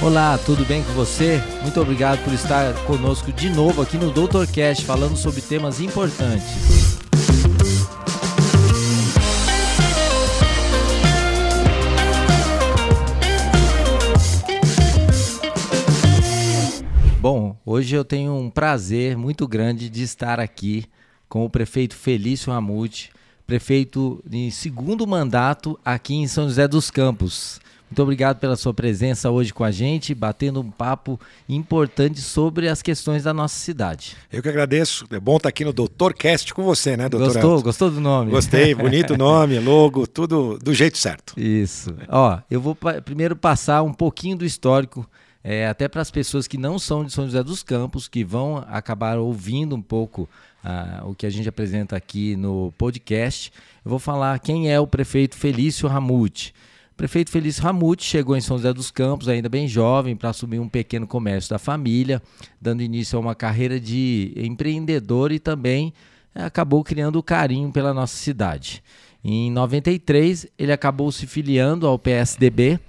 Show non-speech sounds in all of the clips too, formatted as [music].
Olá, tudo bem com você? Muito obrigado por estar conosco de novo aqui no Doutorcast, falando sobre temas importantes. Bom, hoje eu tenho um prazer muito grande de estar aqui com o prefeito Felício Ramute, prefeito em segundo mandato aqui em São José dos Campos. Muito obrigado pela sua presença hoje com a gente, batendo um papo importante sobre as questões da nossa cidade. Eu que agradeço. É bom estar aqui no Doutorcast com você, né, doutor? Gostou? Elton? Gostou do nome? Gostei, bonito [laughs] nome, logo, tudo do jeito certo. Isso. Ó, eu vou primeiro passar um pouquinho do histórico, é, até para as pessoas que não são de São José dos Campos, que vão acabar ouvindo um pouco ah, o que a gente apresenta aqui no podcast. Eu vou falar quem é o prefeito Felício Ramute prefeito Felício Ramute chegou em São José dos Campos, ainda bem jovem, para assumir um pequeno comércio da família, dando início a uma carreira de empreendedor e também é, acabou criando carinho pela nossa cidade. Em 93, ele acabou se filiando ao PSDB,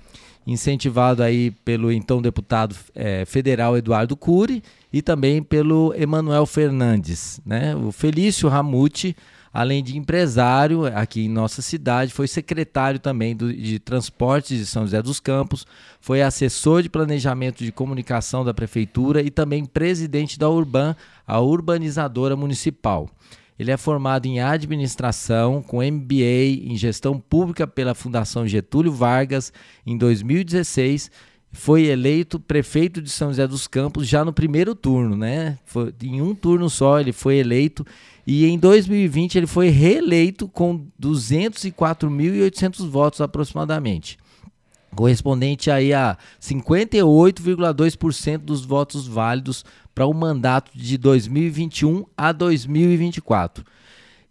incentivado aí pelo então deputado é, federal Eduardo Cury e também pelo Emanuel Fernandes. Né? O Felício Ramute além de empresário aqui em nossa cidade, foi secretário também do, de Transportes de São José dos Campos, foi assessor de planejamento de comunicação da prefeitura e também presidente da Urban, a urbanizadora municipal. Ele é formado em administração, com MBA em gestão pública pela Fundação Getúlio Vargas em 2016 foi eleito prefeito de São José dos Campos já no primeiro turno, né? Foi, em um turno só ele foi eleito e em 2020 ele foi reeleito com 204.800 votos aproximadamente, correspondente aí a 58,2% dos votos válidos para o mandato de 2021 a 2024.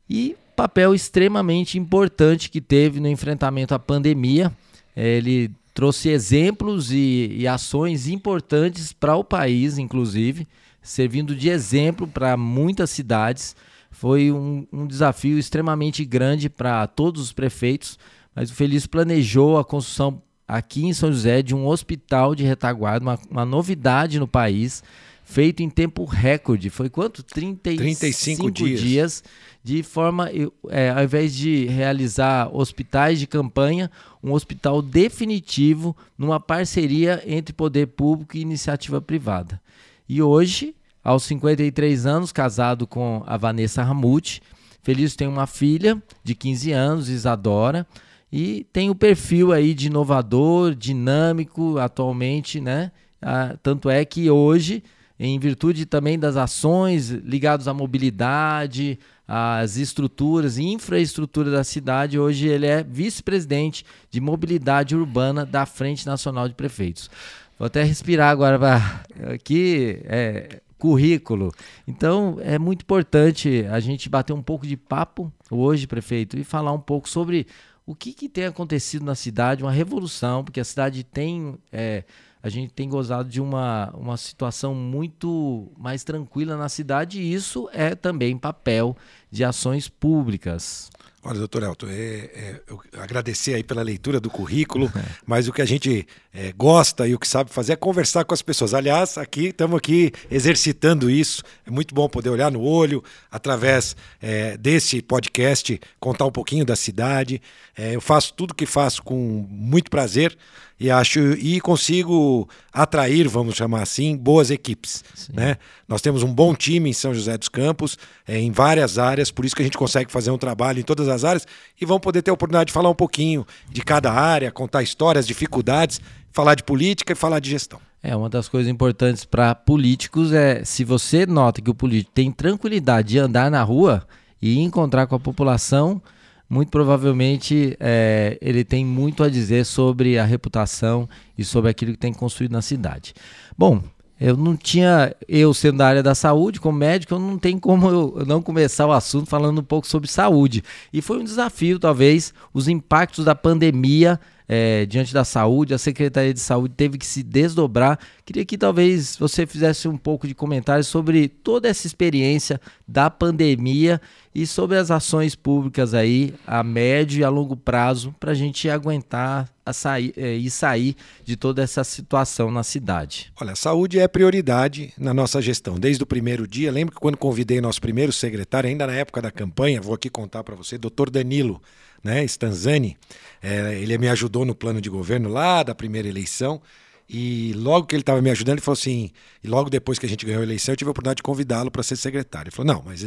E papel extremamente importante que teve no enfrentamento à pandemia. Ele trouxe exemplos e, e ações importantes para o país, inclusive, servindo de exemplo para muitas cidades. Foi um, um desafio extremamente grande para todos os prefeitos, mas o Feliz planejou a construção aqui em São José de um hospital de retaguarda, uma, uma novidade no país, feito em tempo recorde. Foi quanto? 35, 35 dias. dias de forma, é, ao invés de realizar hospitais de campanha, um hospital definitivo numa parceria entre poder público e iniciativa privada. E hoje, aos 53 anos, casado com a Vanessa Ramute, Feliz tem uma filha de 15 anos, Isadora, e tem o perfil aí de inovador, dinâmico atualmente, né? Ah, tanto é que hoje, em virtude também das ações ligadas à mobilidade, as estruturas e infraestrutura da cidade. Hoje ele é vice-presidente de mobilidade urbana da Frente Nacional de Prefeitos. Vou até respirar agora para aqui. É, currículo. Então é muito importante a gente bater um pouco de papo hoje, prefeito, e falar um pouco sobre o que, que tem acontecido na cidade, uma revolução, porque a cidade tem. É, a gente tem gozado de uma, uma situação muito mais tranquila na cidade e isso é também papel de ações públicas. Olha, doutor Elton, é, é, agradecer aí pela leitura do currículo, [laughs] mas o que a gente é, gosta e o que sabe fazer é conversar com as pessoas. Aliás, aqui estamos aqui exercitando isso. É muito bom poder olhar no olho através é, desse podcast, contar um pouquinho da cidade. É, eu faço tudo que faço com muito prazer e acho e consigo atrair, vamos chamar assim, boas equipes. Né? Nós temos um bom time em São José dos Campos, em várias áreas, por isso que a gente consegue fazer um trabalho em todas as áreas e vão poder ter a oportunidade de falar um pouquinho de cada área, contar histórias, dificuldades, falar de política e falar de gestão. É, uma das coisas importantes para políticos é se você nota que o político tem tranquilidade de andar na rua e encontrar com a população muito provavelmente é, ele tem muito a dizer sobre a reputação e sobre aquilo que tem construído na cidade. Bom, eu não tinha, eu sendo da área da saúde, como médico, eu não tenho como eu não começar o assunto falando um pouco sobre saúde. E foi um desafio, talvez, os impactos da pandemia é, diante da saúde, a Secretaria de Saúde teve que se desdobrar. Queria que talvez você fizesse um pouco de comentário sobre toda essa experiência da pandemia e sobre as ações públicas aí a médio e a longo prazo para a gente aguentar a sair, é, e sair de toda essa situação na cidade. Olha, saúde é prioridade na nossa gestão. Desde o primeiro dia, lembro que quando convidei nosso primeiro secretário, ainda na época da campanha, vou aqui contar para você, doutor Danilo né, Stanzani, é, ele me ajudou no plano de governo lá da primeira eleição. E logo que ele estava me ajudando, ele falou assim: e logo depois que a gente ganhou a eleição, eu tive a oportunidade de convidá-lo para ser secretário. Ele falou: não, mas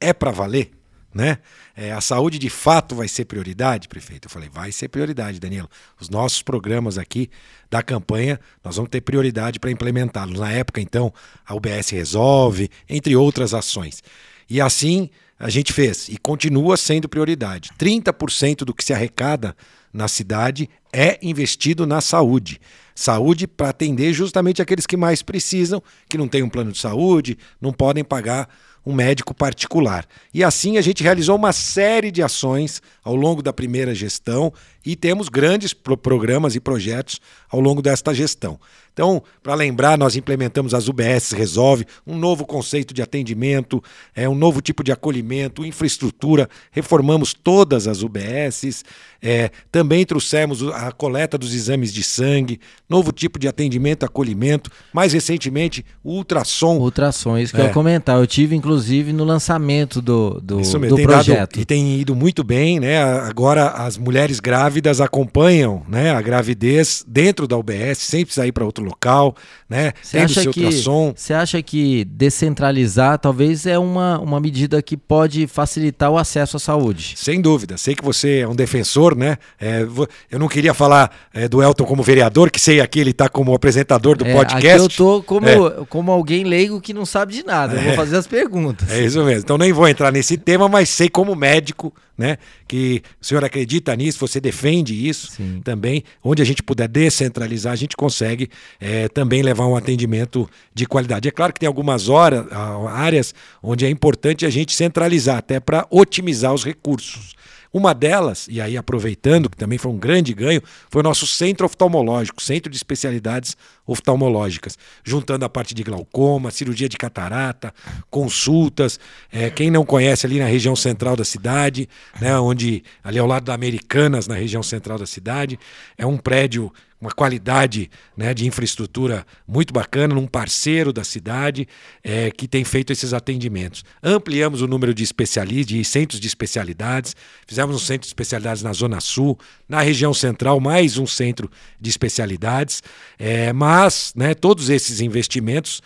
é para valer? Né? É, a saúde de fato vai ser prioridade, prefeito? Eu falei: vai ser prioridade, Danilo. Os nossos programas aqui da campanha, nós vamos ter prioridade para implementá-los. Na época, então, a UBS Resolve, entre outras ações. E assim a gente fez e continua sendo prioridade. 30% do que se arrecada na cidade é investido na saúde. Saúde para atender justamente aqueles que mais precisam, que não têm um plano de saúde, não podem pagar um médico particular. E assim a gente realizou uma série de ações ao longo da primeira gestão e temos grandes pro programas e projetos ao longo desta gestão. Então, para lembrar, nós implementamos as UBS Resolve, um novo conceito de atendimento, é um novo tipo de acolhimento, infraestrutura, reformamos todas as UBSs, é, também trouxemos a coleta dos exames de sangue, novo tipo de atendimento, acolhimento, mais recentemente o ultrassom. Ultrassom, isso que é. eu ia comentar. Eu tive, inclusive, no lançamento do, do, do projeto. Dado, e tem ido muito bem, né? Agora as mulheres grávidas acompanham né, a gravidez dentro da UBS, sem precisar ir para outro local, né? Você acha que Você acha que descentralizar talvez é uma, uma medida que pode facilitar o acesso à saúde? Sem dúvida. Sei que você é um defensor, né? É, eu não queria falar é, do Elton como vereador, que sei aqui ele está como apresentador do é, podcast. Eu tô como, é. como alguém leigo que não sabe de nada. Eu vou é. fazer as perguntas. É isso mesmo. Então nem vou entrar nesse tema, mas sei como médico, né? Que o senhor acredita nisso, você defende isso Sim. também. Onde a gente puder descentralizar, a gente consegue é, também levar um atendimento de qualidade. É claro que tem algumas horas, áreas onde é importante a gente centralizar, até para otimizar os recursos. Uma delas, e aí aproveitando, que também foi um grande ganho, foi o nosso centro oftalmológico, centro de especialidades oftalmológicas, juntando a parte de glaucoma, cirurgia de catarata, consultas. É, quem não conhece ali na região central da cidade, né, onde ali ao lado da Americanas, na região central da cidade, é um prédio uma qualidade né, de infraestrutura muito bacana, num parceiro da cidade é, que tem feito esses atendimentos. Ampliamos o número de especialistas, de centros de especialidades, fizemos um centro de especialidades na Zona Sul, na região central, mais um centro de especialidades, é, mas né, todos esses investimentos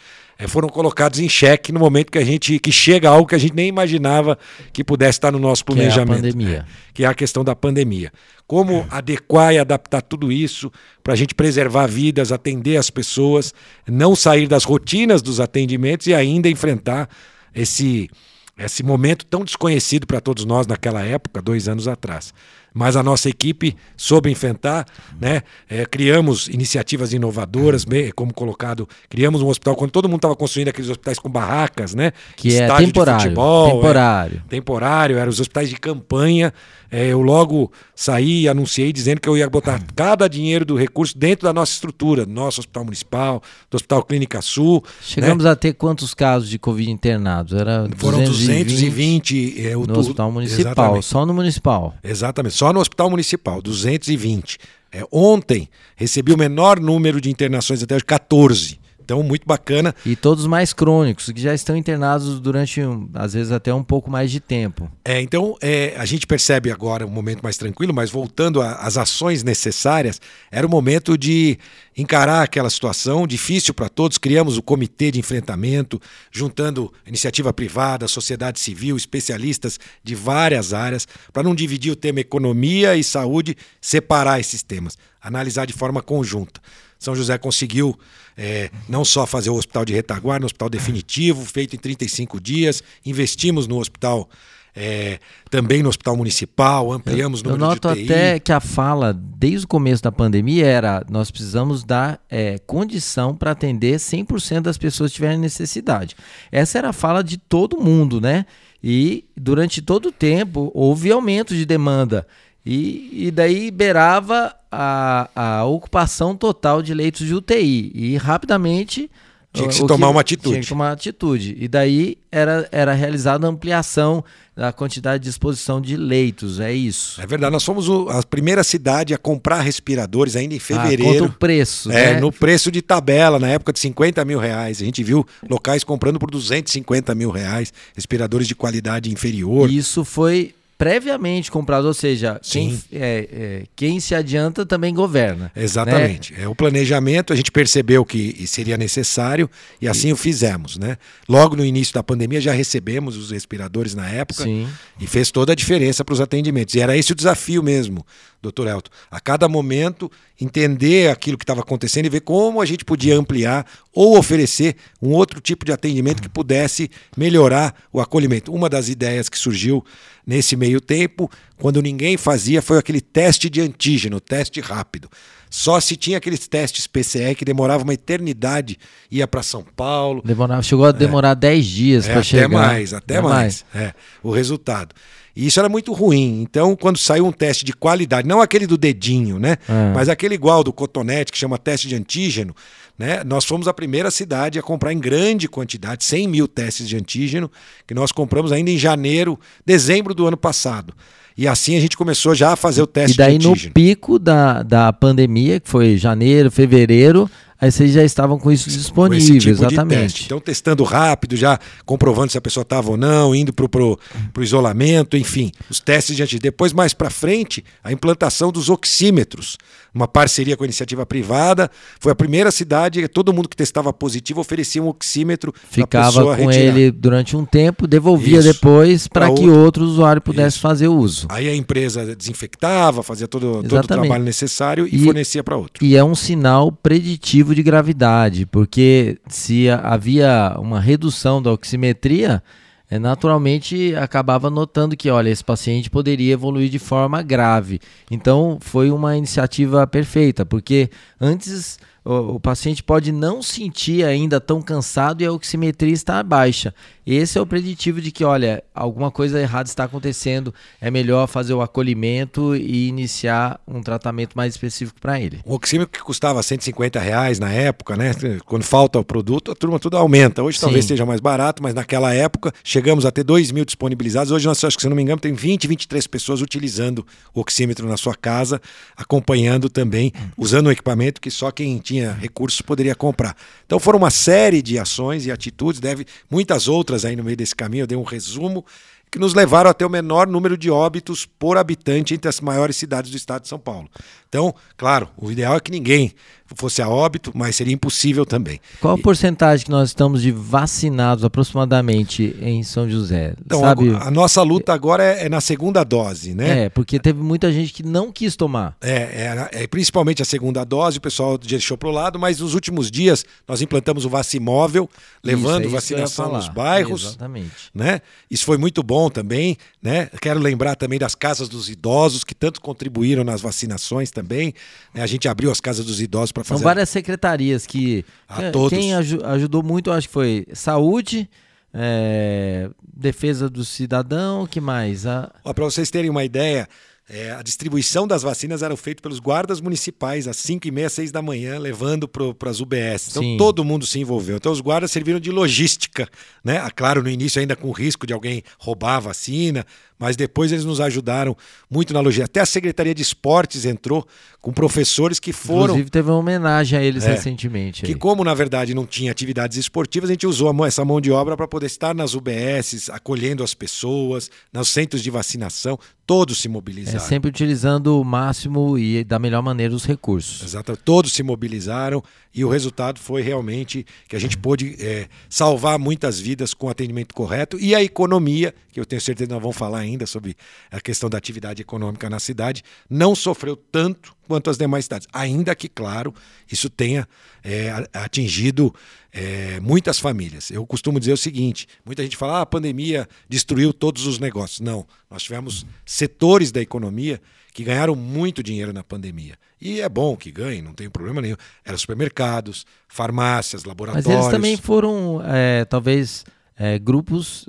foram colocados em xeque no momento que a gente que chega algo que a gente nem imaginava que pudesse estar no nosso planejamento. Que é a pandemia. Né, que é a questão da pandemia. Como adequar e adaptar tudo isso para a gente preservar vidas, atender as pessoas, não sair das rotinas dos atendimentos e ainda enfrentar esse, esse momento tão desconhecido para todos nós naquela época, dois anos atrás mas a nossa equipe soube enfrentar, né? É, criamos iniciativas inovadoras, como colocado, criamos um hospital quando todo mundo estava construindo aqueles hospitais com barracas, né? Que é temporário, futebol, temporário, é, temporário, eram os hospitais de campanha. É, eu logo saí e anunciei dizendo que eu ia botar cada dinheiro do recurso dentro da nossa estrutura, do nosso hospital municipal, do Hospital Clínica Sul. Chegamos né? a ter quantos casos de Covid internados? Era Foram 220, 220 é, o, no hospital municipal, exatamente. só no municipal. Exatamente só no Hospital Municipal, 220. É, ontem recebi o menor número de internações até hoje, 14. Então, muito bacana. E todos mais crônicos, que já estão internados durante, às vezes, até um pouco mais de tempo. É, então, é, a gente percebe agora um momento mais tranquilo, mas voltando às ações necessárias, era o momento de encarar aquela situação difícil para todos. Criamos o comitê de enfrentamento, juntando iniciativa privada, sociedade civil, especialistas de várias áreas, para não dividir o tema economia e saúde, separar esses temas, analisar de forma conjunta. São José conseguiu é, não só fazer o hospital de retaguarda, um hospital definitivo, feito em 35 dias, investimos no hospital. É, também no hospital municipal, ampliamos o número eu noto até que a fala, desde o começo da pandemia, era nós precisamos dar é, condição para atender 100% das pessoas que tiverem necessidade. Essa era a fala de todo mundo, né? E durante todo o tempo houve aumento de demanda. E, e daí beirava a, a ocupação total de leitos de UTI. E rapidamente tinha que se tomar uma atitude. Tinha que tomar uma atitude. E daí era, era realizada a ampliação da quantidade de exposição de leitos, é isso. É verdade, nós fomos o, a primeira cidade a comprar respiradores ainda em fevereiro. Ah, o preço, É, né? no preço de tabela, na época de 50 mil reais. A gente viu locais comprando por 250 mil reais, respiradores de qualidade inferior. Isso foi previamente comprado, ou seja, quem, é, é, quem, se adianta também governa. Exatamente. Né? É o planejamento, a gente percebeu que seria necessário e assim e... o fizemos. Né? Logo no início da pandemia já recebemos os respiradores na época Sim. e fez toda a diferença para os atendimentos. E era esse o desafio mesmo, doutor Elton. A cada momento entender aquilo que estava acontecendo e ver como a gente podia ampliar ou oferecer um outro tipo de atendimento que pudesse melhorar o acolhimento. Uma das ideias que surgiu nesse meio tempo, quando ninguém fazia, foi aquele teste de antígeno, teste rápido. Só se tinha aqueles testes PCR que demorava uma eternidade, ia para São Paulo. Demorava, chegou a demorar 10 é, dias é, para chegar. Até mais, até, até mais. mais. É, o resultado. E isso era muito ruim. Então, quando saiu um teste de qualidade, não aquele do dedinho, né? É. Mas aquele igual do cotonete, que chama teste de antígeno, né? Nós fomos a primeira cidade a comprar em grande quantidade, 100 mil testes de antígeno, que nós compramos ainda em janeiro, dezembro do ano passado. E assim a gente começou já a fazer o teste E daí no pico da, da pandemia, que foi janeiro, fevereiro, Aí vocês já estavam com isso disponível, tipo exatamente. Então, testando rápido, já comprovando se a pessoa estava ou não, indo para o isolamento, enfim, os testes de antígeno. Depois, mais para frente, a implantação dos oxímetros, uma parceria com a iniciativa privada. Foi a primeira cidade, todo mundo que testava positivo oferecia um oxímetro. Ficava com retirar. ele durante um tempo, devolvia isso, depois para que outro usuário pudesse isso. fazer uso. Aí a empresa desinfectava, fazia todo, todo o trabalho necessário e, e fornecia para outro. E é um sinal preditivo de gravidade, porque se havia uma redução da oximetria, é, naturalmente acabava notando que, olha, esse paciente poderia evoluir de forma grave. Então foi uma iniciativa perfeita, porque antes o, o, paciente pode não sentir ainda tão cansado e a oximetria está baixa. Esse é o preditivo de que, olha, alguma coisa errada está acontecendo, é melhor fazer o acolhimento e iniciar um tratamento mais específico para ele. O oxímetro que custava 150 reais na época, né? Quando falta o produto, a turma tudo aumenta. Hoje Sim. talvez seja mais barato, mas naquela época chegamos a ter 2 mil disponibilizados. Hoje nós, acho que se não me engano, tem 20, 23 pessoas utilizando o oxímetro na sua casa, acompanhando também, usando um equipamento que só quem tinha recursos poderia comprar. Então foram uma série de ações e atitudes, deve muitas outras aí no meio desse caminho, eu dei um resumo que nos levaram até o menor número de óbitos por habitante entre as maiores cidades do estado de São Paulo. Então, claro, o ideal é que ninguém fosse a óbito, mas seria impossível também. Qual a porcentagem que nós estamos de vacinados aproximadamente em São José? Então, Sabe? A, a nossa luta agora é, é, na segunda dose, né? É, porque teve muita gente que não quis tomar. É, é, é principalmente a segunda dose, o pessoal deixou para o lado, mas nos últimos dias nós implantamos o Vacimóvel, levando isso, é vacinação nos bairros. Exatamente. Né? Isso foi muito bom também, né? Quero lembrar também das casas dos idosos que tanto contribuíram nas vacinações também. Né? A gente abriu as casas dos idosos para fazer. São várias secretarias que. A todos. Quem ajudou muito, acho que foi saúde. É, defesa do cidadão, que mais? A... Para vocês terem uma ideia, é, a distribuição das vacinas era feita pelos guardas municipais às 5 e meia, 6 da manhã, levando para as UBS. Então Sim. todo mundo se envolveu. Então os guardas serviram de logística, né? Ah, claro, no início ainda com o risco de alguém roubar a vacina, mas depois eles nos ajudaram muito na logística. Até a Secretaria de Esportes entrou com professores que foram. Inclusive, teve uma homenagem a eles é, recentemente. Que, aí. como na verdade não tinha atividades esportivas, a gente usou essa mão de obra para poder estar nas UBSs, acolhendo as pessoas, nos centros de vacinação, todos se mobilizaram. É, sempre utilizando o máximo e da melhor maneira os recursos. Exato, todos se mobilizaram e o resultado foi realmente que a gente pôde é, salvar muitas vidas com o atendimento correto e a economia, que eu tenho certeza que nós vamos falar ainda sobre a questão da atividade econômica na cidade, não sofreu tanto quanto as demais cidades. Ainda que, claro, isso tenha é, atingido é, muitas famílias. Eu costumo dizer o seguinte: muita gente fala, ah, a pandemia destruiu todos os negócios. Não, nós tivemos setores da economia que ganharam muito dinheiro na pandemia. E é bom que ganhem, não tem problema nenhum. Eram supermercados, farmácias, laboratórios. Mas eles também foram, é, talvez, é, grupos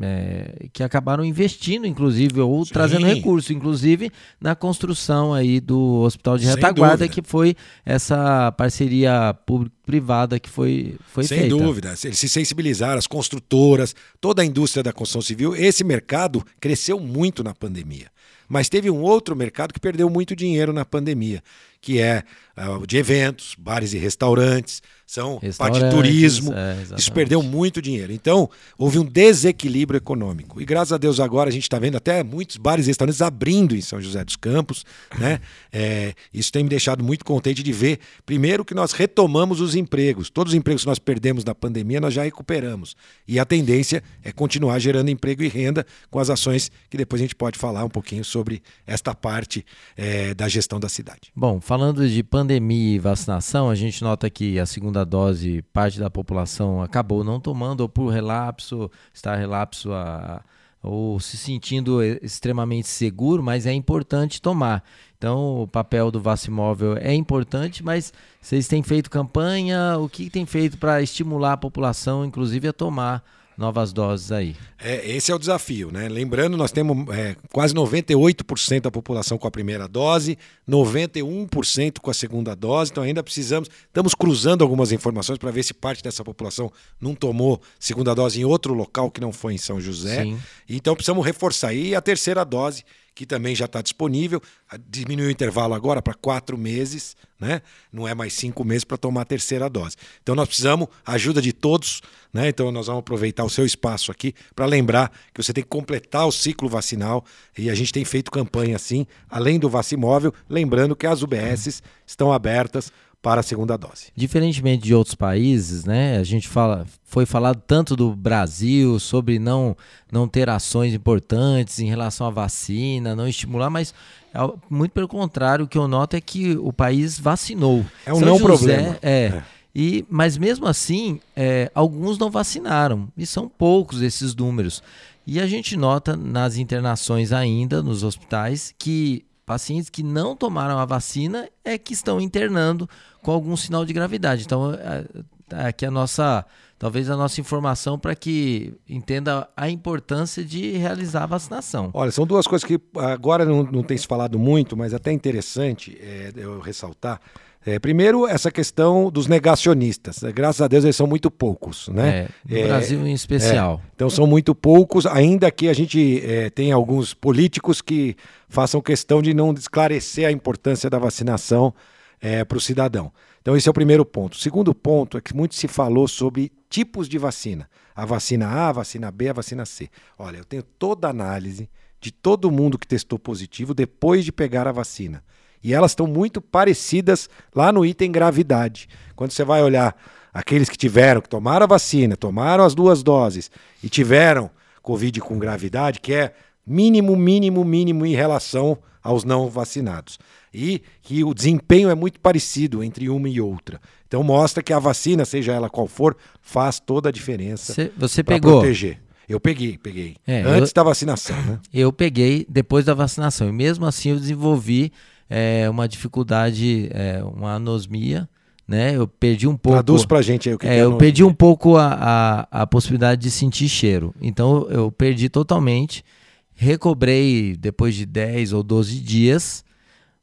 é, que acabaram investindo, inclusive, ou Sim. trazendo recurso, inclusive na construção aí do Hospital de Retaguarda, que foi essa parceria público-privada que foi, foi Sem feita. Sem dúvida. Eles se sensibilizaram, as construtoras, toda a indústria da construção civil. Esse mercado cresceu muito na pandemia. Mas teve um outro mercado que perdeu muito dinheiro na pandemia, que é uh, de eventos, bares e restaurantes, são parte de turismo. É, isso perdeu muito dinheiro. Então, houve um desequilíbrio econômico. E graças a Deus agora a gente está vendo até muitos bares e restaurantes abrindo em São José dos Campos. Né? [laughs] É, isso tem me deixado muito contente de ver, primeiro, que nós retomamos os empregos. Todos os empregos que nós perdemos na pandemia, nós já recuperamos. E a tendência é continuar gerando emprego e renda com as ações que depois a gente pode falar um pouquinho sobre esta parte é, da gestão da cidade. Bom, falando de pandemia e vacinação, a gente nota que a segunda dose, parte da população acabou não tomando, ou por relapso, está relapso a, ou se sentindo extremamente seguro, mas é importante tomar. Então, o papel do Vacimóvel é importante, mas vocês têm feito campanha, o que tem feito para estimular a população, inclusive, a tomar novas doses aí. É, esse é o desafio, né? Lembrando, nós temos é, quase 98% da população com a primeira dose, 91% com a segunda dose, então ainda precisamos, estamos cruzando algumas informações para ver se parte dessa população não tomou segunda dose em outro local que não foi em São José. Sim. Então precisamos reforçar. E a terceira dose, que também já está disponível. Diminuiu o intervalo agora para quatro meses, né? não é mais cinco meses para tomar a terceira dose. Então nós precisamos ajuda de todos, né? então nós vamos aproveitar o seu espaço aqui para lembrar que você tem que completar o ciclo vacinal e a gente tem feito campanha assim, além do Vacimóvel, lembrando que as UBSs estão abertas para a segunda dose. Diferentemente de outros países, né? A gente fala, foi falado tanto do Brasil sobre não não ter ações importantes em relação à vacina, não estimular, mas é muito pelo contrário, o que eu noto é que o país vacinou. É um São não José, problema. É, é. E, mas mesmo assim, é, alguns não vacinaram, e são poucos esses números. E a gente nota nas internações ainda, nos hospitais, que pacientes que não tomaram a vacina é que estão internando com algum sinal de gravidade. Então, é, é, aqui a nossa, talvez a nossa informação para que entenda a importância de realizar a vacinação. Olha, são duas coisas que agora não, não tem se falado muito, mas até interessante é, eu ressaltar. É, primeiro, essa questão dos negacionistas. Graças a Deus, eles são muito poucos. Né? É, no é, Brasil em especial. É, então, são muito poucos, ainda que a gente é, tem alguns políticos que façam questão de não esclarecer a importância da vacinação é, para o cidadão. Então, esse é o primeiro ponto. O segundo ponto é que muito se falou sobre tipos de vacina. A vacina A, a vacina B, a vacina C. Olha, eu tenho toda a análise de todo mundo que testou positivo depois de pegar a vacina. E elas estão muito parecidas lá no item gravidade. Quando você vai olhar aqueles que tiveram, que tomaram a vacina, tomaram as duas doses e tiveram Covid com gravidade, que é mínimo, mínimo, mínimo em relação aos não vacinados. E que o desempenho é muito parecido entre uma e outra. Então mostra que a vacina, seja ela qual for, faz toda a diferença. Cê, você pegou? proteger. Eu peguei, peguei. É, Antes eu, da vacinação, né? Eu peguei depois da vacinação. E mesmo assim eu desenvolvi é, uma dificuldade, é, uma anosmia, né? Eu perdi um pouco. Traduz pra gente aí o que é, é Eu perdi um pouco a, a, a, possibilidade de sentir cheiro. Então eu perdi totalmente. Recobrei depois de 10 ou 12 dias,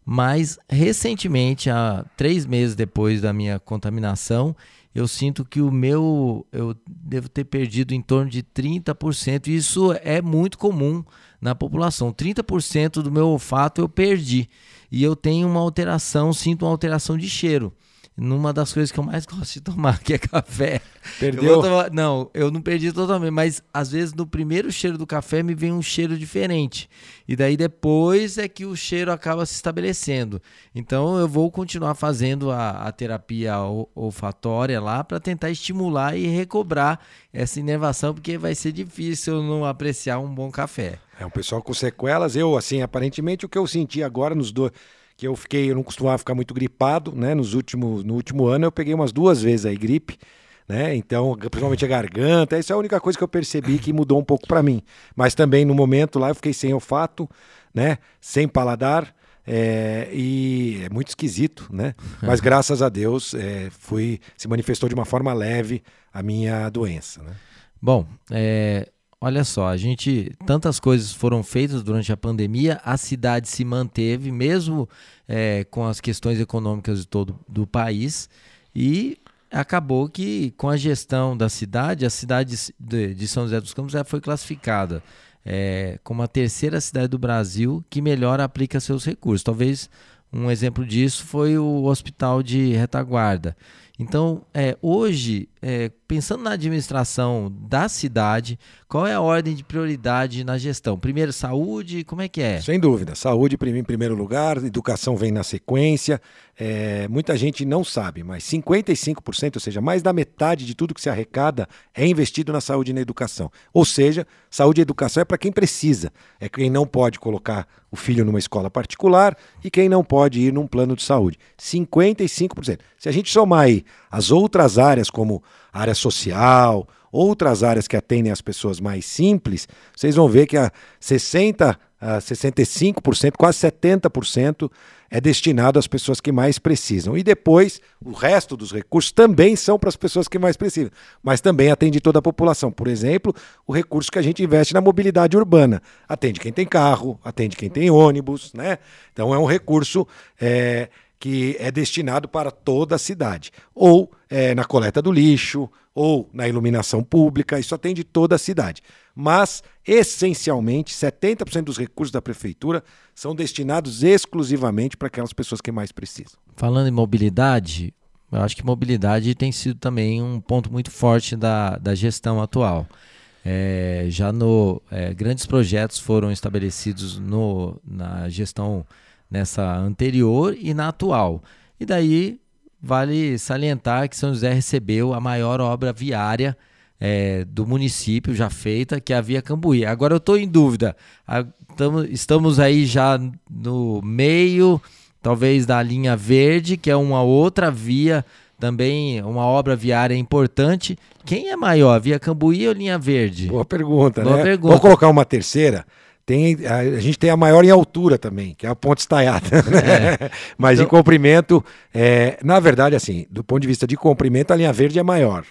mas recentemente, há três meses depois da minha contaminação, eu sinto que o meu. Eu devo ter perdido em torno de 30%. Isso é muito comum na população. 30% do meu olfato eu perdi e eu tenho uma alteração, sinto uma alteração de cheiro. Numa das coisas que eu mais [laughs] gosto de tomar, que é café. Perdeu? Eu tomar... Não, eu não perdi totalmente, mas às vezes no primeiro cheiro do café me vem um cheiro diferente. E daí depois é que o cheiro acaba se estabelecendo. Então eu vou continuar fazendo a, a terapia olfatória lá para tentar estimular e recobrar essa inervação, porque vai ser difícil não apreciar um bom café. É um pessoal com sequelas. Eu, assim, aparentemente o que eu senti agora nos dois. Que eu fiquei, eu não costumava ficar muito gripado, né? Nos últimos, no último ano eu peguei umas duas vezes aí gripe, né? Então, principalmente a garganta, essa é a única coisa que eu percebi que mudou um pouco para mim. Mas também no momento lá eu fiquei sem olfato, né? Sem paladar. É, e é muito esquisito, né? Mas [laughs] graças a Deus é, fui, se manifestou de uma forma leve a minha doença. Né? Bom, é, olha só, a gente tantas coisas foram feitas durante a pandemia, a cidade se manteve mesmo é, com as questões econômicas de todo do país e acabou que com a gestão da cidade, a cidade de, de São José dos Campos já foi classificada é, como a terceira cidade do Brasil que melhor aplica seus recursos. Talvez um exemplo disso foi o Hospital de Retaguarda. Então, é, hoje, é, pensando na administração da cidade, qual é a ordem de prioridade na gestão? Primeiro, saúde, como é que é? Sem dúvida, saúde em primeiro lugar, educação vem na sequência. É, muita gente não sabe, mas 55%, ou seja, mais da metade de tudo que se arrecada é investido na saúde e na educação. Ou seja, saúde e educação é para quem precisa, é quem não pode colocar o filho numa escola particular e quem não pode ir num plano de saúde. 55%. Se a gente somar aí as outras áreas, como área social, outras áreas que atendem as pessoas mais simples, vocês vão ver que a 60 a 65%, quase 70% é destinado às pessoas que mais precisam. E depois, o resto dos recursos também são para as pessoas que mais precisam, mas também atende toda a população. Por exemplo, o recurso que a gente investe na mobilidade urbana. Atende quem tem carro, atende quem tem ônibus, né? Então é um recurso é, que é destinado para toda a cidade. Ou é, na coleta do lixo, ou na iluminação pública, isso atende toda a cidade. Mas, essencialmente, 70% dos recursos da prefeitura são destinados exclusivamente para aquelas pessoas que mais precisam. Falando em mobilidade, eu acho que mobilidade tem sido também um ponto muito forte da, da gestão atual. É, já no é, grandes projetos foram estabelecidos no, na gestão nessa anterior e na atual. E daí vale salientar que São José recebeu a maior obra viária é, do município já feita, que é a Via Cambuí. Agora eu estou em dúvida. A, tamo, estamos aí já no meio, talvez, da linha verde, que é uma outra via, também uma obra viária importante. Quem é maior, Via Cambuí ou linha verde? Boa pergunta, Boa né? Pergunta. Vamos colocar uma terceira. Tem, a, a, gente tem a maior em altura também, que é a ponte estaiada. Né? É. [laughs] Mas então... em comprimento, é, na verdade, assim, do ponto de vista de comprimento, a linha verde é maior.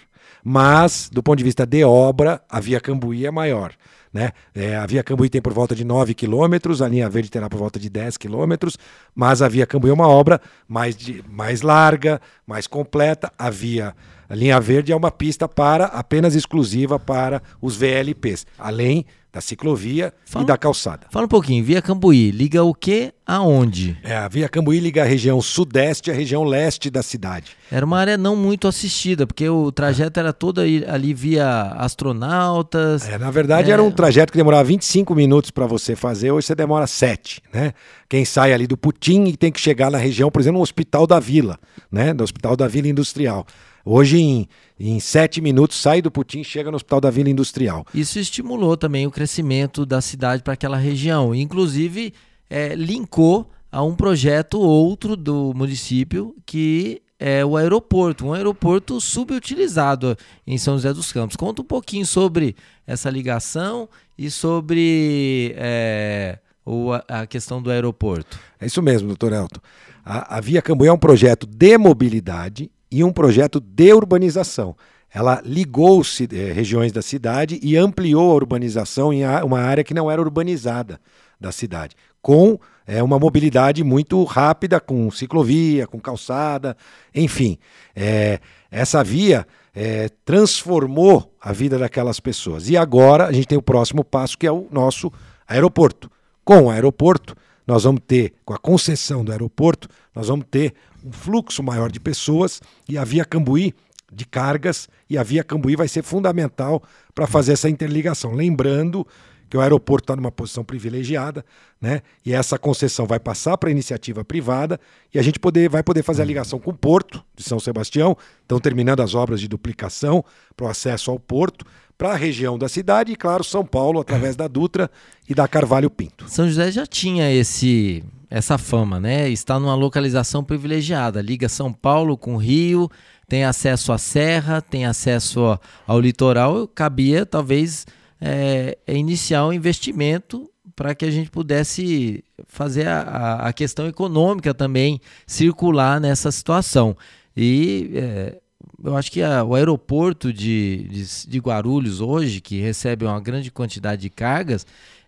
Mas, do ponto de vista de obra, a Via Cambuí é maior. Né? É, a Via Cambuí tem por volta de 9 quilômetros, a linha verde terá por volta de 10 quilômetros, mas a Via Cambuí é uma obra mais, de, mais larga, mais completa. A Via a linha verde é uma pista para apenas exclusiva para os VLPs, além da ciclovia fala, e da calçada. Fala um pouquinho, Via Cambuí, liga o que aonde? É, a Via Cambuí liga a região sudeste à região leste da cidade. Era uma área não muito assistida, porque o trajeto era todo ali via astronautas. É, na verdade é... era um trajeto que demorava 25 minutos para você fazer, hoje você demora 7, né? Quem sai ali do Putim e tem que chegar na região, por exemplo, no Hospital da Vila, né? Do Hospital da Vila Industrial. Hoje, em, em sete minutos, sai do Putim e chega no Hospital da Vila Industrial. Isso estimulou também o crescimento da cidade para aquela região. Inclusive, é, linkou a um projeto outro do município que é o aeroporto, um aeroporto subutilizado em São José dos Campos. Conta um pouquinho sobre essa ligação e sobre é, o, a questão do aeroporto. É isso mesmo, doutor Elton. A, a Via Cambuí é um projeto de mobilidade e um projeto de urbanização. Ela ligou eh, regiões da cidade e ampliou a urbanização em uma área que não era urbanizada da cidade, com é, uma mobilidade muito rápida, com ciclovia, com calçada, enfim. É, essa via é, transformou a vida daquelas pessoas. E agora a gente tem o próximo passo, que é o nosso aeroporto. Com o aeroporto, nós vamos ter, com a concessão do aeroporto, nós vamos ter um fluxo maior de pessoas e a Via Cambuí de cargas e a Via Cambuí vai ser fundamental para fazer essa interligação. Lembrando que o aeroporto está numa posição privilegiada, né? E essa concessão vai passar para iniciativa privada e a gente poder, vai poder fazer a ligação com o porto de São Sebastião. Estão terminando as obras de duplicação para o acesso ao porto, para a região da cidade e, claro, São Paulo, através da Dutra e da Carvalho Pinto. São José já tinha esse essa fama, né? Está numa localização privilegiada, liga São Paulo com Rio, tem acesso à serra, tem acesso ao litoral, cabia talvez é, iniciar um investimento para que a gente pudesse fazer a, a, questão econômica também circular nessa situação. E é, eu acho que a, o aeroporto de, de, de Guarulhos hoje, que recebe uma grande quantidade de cargas,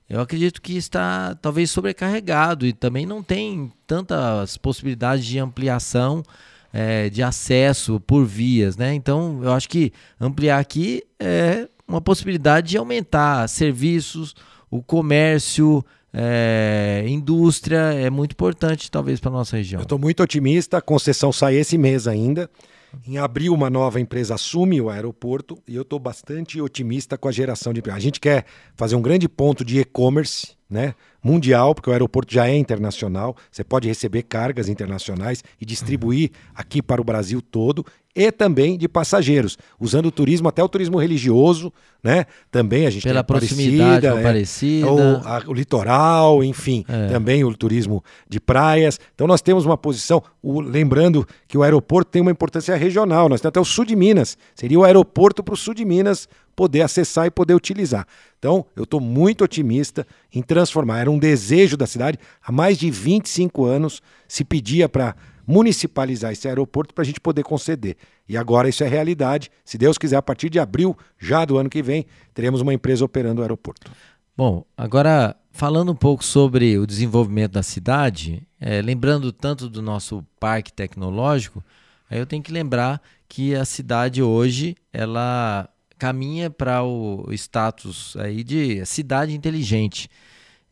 eu acredito que está talvez sobrecarregado e também não tem tantas possibilidades de ampliação é, de acesso por vias, né? Então, eu acho que ampliar aqui é uma possibilidade de aumentar serviços, o comércio, é, indústria, é muito importante talvez para nossa região. Eu estou muito otimista, a concessão sai esse mês ainda. Em abril, uma nova empresa assume o aeroporto e eu estou bastante otimista com a geração de A gente quer fazer um grande ponto de e-commerce, né? Mundial, porque o aeroporto já é internacional. Você pode receber cargas internacionais e distribuir aqui para o Brasil todo e também de passageiros, usando o turismo, até o turismo religioso, né? Também a gente Pela tem proximidade Aparecida, é, o, a, o, litoral, enfim, é. também o turismo de praias. Então nós temos uma posição, o, lembrando que o aeroporto tem uma importância regional, nós temos até o sul de Minas, seria o aeroporto para o sul de Minas poder acessar e poder utilizar. Então, eu estou muito otimista em transformar. Era um desejo da cidade. Há mais de 25 anos se pedia para municipalizar esse aeroporto para a gente poder conceder. E agora isso é realidade. Se Deus quiser, a partir de abril, já do ano que vem, teremos uma empresa operando o aeroporto. Bom, agora falando um pouco sobre o desenvolvimento da cidade, é, lembrando tanto do nosso parque tecnológico, aí eu tenho que lembrar que a cidade hoje ela caminha para o status aí de cidade inteligente.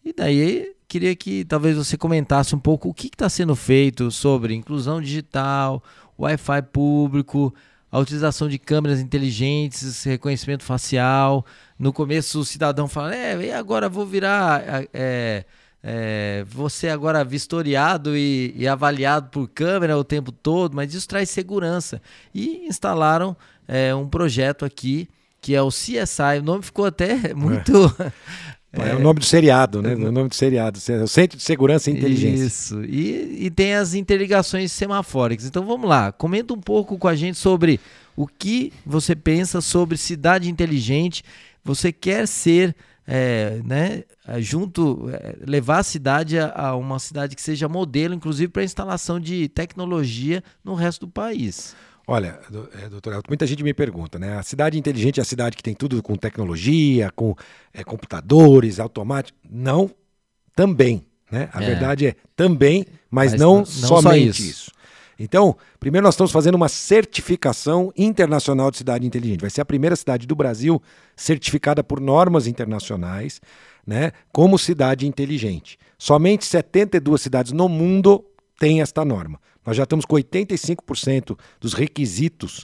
E daí queria que talvez você comentasse um pouco o que está sendo feito sobre inclusão digital, Wi-Fi público, a utilização de câmeras inteligentes, reconhecimento facial. No começo o cidadão fala, é, e agora vou virar. É, é, você agora vistoriado e, e, avaliado por câmera o tempo todo, mas isso traz segurança. E instalaram é, um projeto aqui que é o CSI. O nome ficou até [laughs] muito. É, é o nome do seriado, né? O nome do seriado, o Centro de Segurança e Inteligência. Isso. E, e tem as interligações semafóricas. Então vamos lá, comenta um pouco com a gente sobre o que você pensa sobre cidade inteligente. Você quer ser, é, né, junto, é, levar a cidade a, a, uma cidade que seja modelo, inclusive para instalação de tecnologia no resto do país. Olha, é, doutor Elton, muita gente me pergunta, né? A cidade inteligente é a cidade que tem tudo com tecnologia, com é, computadores, automáticos. Não, também. Né? A é. verdade é também, mas, mas não, não, somente só isso. isso. Então, primeiro nós estamos fazendo uma certificação internacional de cidade inteligente. Vai ser a primeira cidade do Brasil certificada por normas internacionais, né, como cidade inteligente. Somente 72 cidades no mundo têm esta norma. Nós já estamos com 85% dos requisitos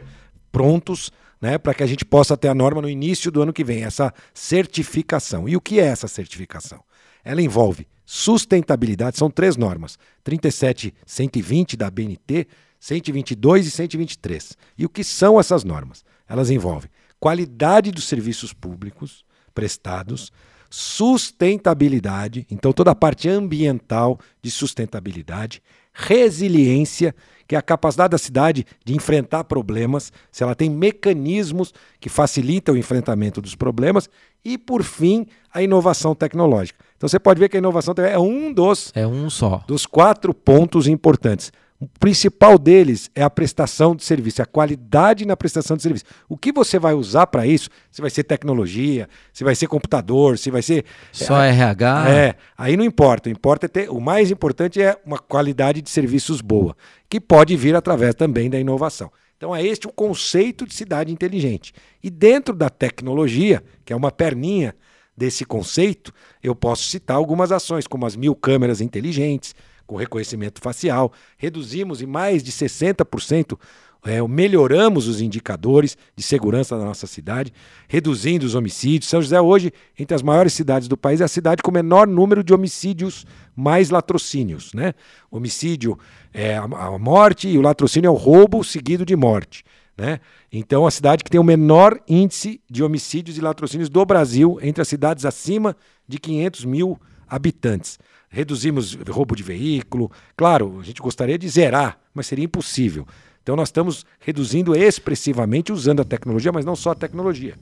prontos né, para que a gente possa ter a norma no início do ano que vem, essa certificação. E o que é essa certificação? Ela envolve sustentabilidade, são três normas: 37, 120 da BNT, 122 e 123. E o que são essas normas? Elas envolvem qualidade dos serviços públicos prestados, sustentabilidade, então toda a parte ambiental de sustentabilidade, resiliência, que é a capacidade da cidade de enfrentar problemas, se ela tem mecanismos que facilitam o enfrentamento dos problemas, e, por fim, a inovação tecnológica. Então você pode ver que a inovação é um dos, é um só. dos quatro pontos importantes. O principal deles é a prestação de serviço, a qualidade na prestação de serviço. O que você vai usar para isso? Se vai ser tecnologia, se vai ser computador, se vai ser. Só é, RH? É, aí não importa. O, importa é ter, o mais importante é uma qualidade de serviços boa, que pode vir através também da inovação. Então é este o conceito de cidade inteligente. E dentro da tecnologia, que é uma perninha desse conceito, eu posso citar algumas ações, como as mil câmeras inteligentes, com reconhecimento facial, reduzimos em mais de 60%, é, melhoramos os indicadores de segurança da nossa cidade, reduzindo os homicídios. São José, hoje, entre as maiores cidades do país, é a cidade com o menor número de homicídios mais latrocínios. Né? Homicídio é a morte e o latrocínio é o roubo seguido de morte. Né? Então, a cidade que tem o menor índice de homicídios e latrocínios do Brasil entre as cidades acima de 500 mil habitantes reduzimos roubo de veículo. Claro, a gente gostaria de zerar, mas seria impossível. Então nós estamos reduzindo expressivamente usando a tecnologia, mas não só a tecnologia.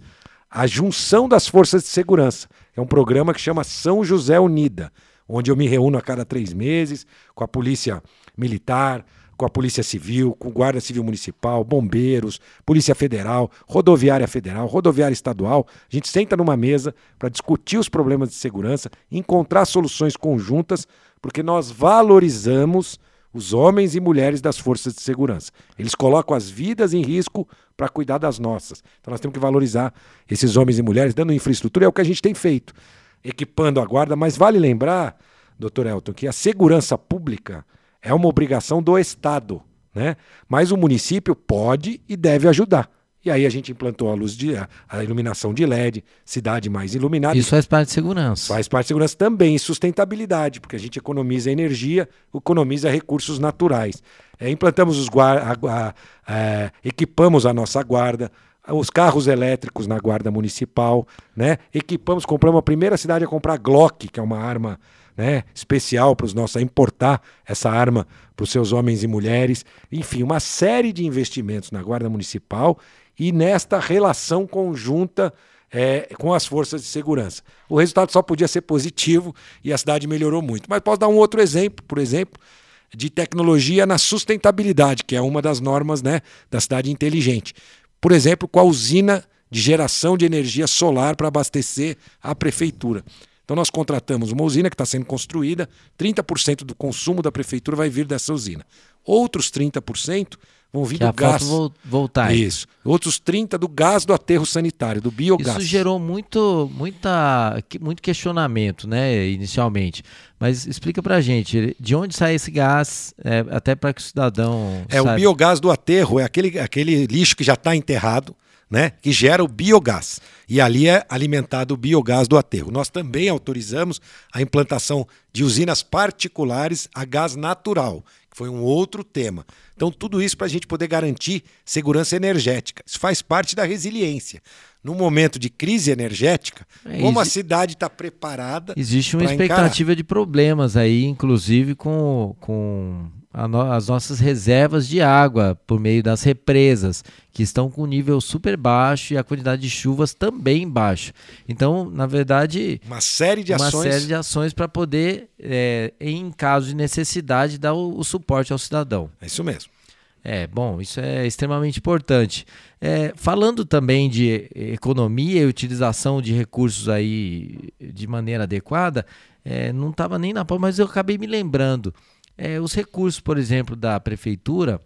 A junção das forças de segurança. É um programa que chama São José Unida, onde eu me reúno a cada três meses com a polícia militar, com a Polícia Civil, com Guarda Civil Municipal, bombeiros, Polícia Federal, Rodoviária Federal, Rodoviária Estadual. A gente senta numa mesa para discutir os problemas de segurança, encontrar soluções conjuntas, porque nós valorizamos os homens e mulheres das forças de segurança. Eles colocam as vidas em risco para cuidar das nossas. Então nós temos que valorizar esses homens e mulheres, dando infraestrutura, é o que a gente tem feito, equipando a guarda, mas vale lembrar, doutor Elton, que a segurança pública é uma obrigação do Estado, né? Mas o município pode e deve ajudar. E aí a gente implantou a luz de a iluminação de LED, cidade mais iluminada. Isso faz parte de segurança. Faz parte de segurança também e sustentabilidade, porque a gente economiza energia, economiza recursos naturais. É, implantamos os guarda, é, equipamos a nossa guarda, os carros elétricos na guarda municipal, né? Equipamos, compramos a primeira cidade a comprar Glock, que é uma arma né, especial para os nossos, a importar essa arma para os seus homens e mulheres. Enfim, uma série de investimentos na Guarda Municipal e nesta relação conjunta é, com as forças de segurança. O resultado só podia ser positivo e a cidade melhorou muito. Mas posso dar um outro exemplo, por exemplo, de tecnologia na sustentabilidade, que é uma das normas né, da cidade inteligente. Por exemplo, com a usina de geração de energia solar para abastecer a prefeitura. Então nós contratamos uma usina que está sendo construída, 30% do consumo da prefeitura vai vir dessa usina. Outros 30% vão vir que do gás. voltar. Isso. Outros 30 do gás do aterro sanitário, do biogás. Isso gerou muito, muita, muito questionamento, né, inicialmente. Mas explica pra gente, de onde sai esse gás, é, até para que o cidadão. É, o biogás do aterro é aquele, aquele lixo que já está enterrado né, que gera o biogás. E ali é alimentado o biogás do aterro. Nós também autorizamos a implantação de usinas particulares a gás natural, que foi um outro tema. Então, tudo isso para a gente poder garantir segurança energética. Isso faz parte da resiliência. No momento de crise energética, é, como a cidade está preparada. Existe uma expectativa encarar. de problemas aí, inclusive com, com as nossas reservas de água por meio das represas, que estão com nível super baixo e a quantidade de chuvas também baixa. Então, na verdade, uma série de uma ações, série de ações para poder, é, em caso de necessidade, dar o, o, suporte ao cidadão. É isso mesmo. É, bom, isso é extremamente importante. É, falando também de economia e utilização de recursos aí de maneira adequada, é, não estava nem na pauta, mas eu acabei me lembrando. É, os recursos, por exemplo, da prefeitura,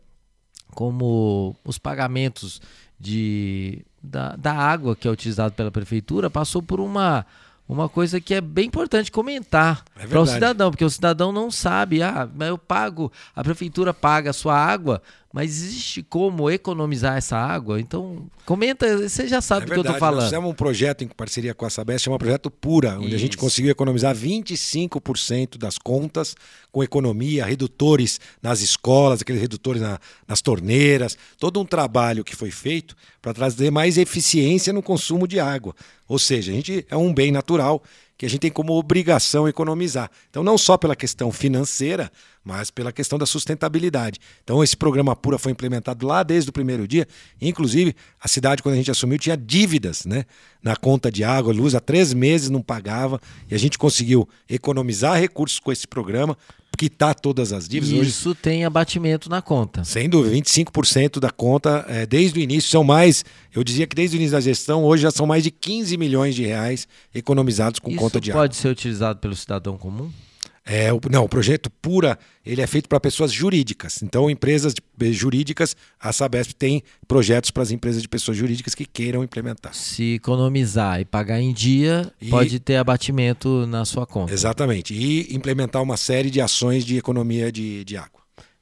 como os pagamentos de, da, da água que é utilizado pela prefeitura, passou por uma uma coisa que é bem importante comentar é para o cidadão, porque o cidadão não sabe, ah, eu pago, a prefeitura paga a sua água, mas existe como economizar essa água? Então, comenta, você já sabe é do que eu estou falando. Nós fizemos um projeto em parceria com a Sabesp, chama Projeto Pura, onde Isso. a gente conseguiu economizar 25% das contas com economia, redutores nas escolas, aqueles redutores na, nas torneiras, todo um trabalho que foi feito para trazer mais eficiência no consumo de água. Ou seja, a gente é um bem natural que a gente tem como obrigação economizar. Então, não só pela questão financeira, mas pela questão da sustentabilidade. Então, esse programa Pura foi implementado lá desde o primeiro dia. Inclusive, a cidade, quando a gente assumiu, tinha dívidas né, na conta de água, luz, há três meses não pagava, e a gente conseguiu economizar recursos com esse programa, quitar todas as dívidas. Isso Hoje, tem abatimento na conta. Sem dúvida, 25% da conta é, desde o início são mais, eu dizia que desde o início da gestão, hoje já são mais de 15 milhões de reais economizados com Isso conta de água. pode ser utilizado pelo cidadão comum? É, o, não, o projeto Pura ele é feito para pessoas jurídicas. Então, empresas de, eh, jurídicas, a Sabesp tem projetos para as empresas de pessoas jurídicas que queiram implementar. Se economizar e pagar em dia, e, pode ter abatimento na sua conta. Exatamente. E implementar uma série de ações de economia de, de água.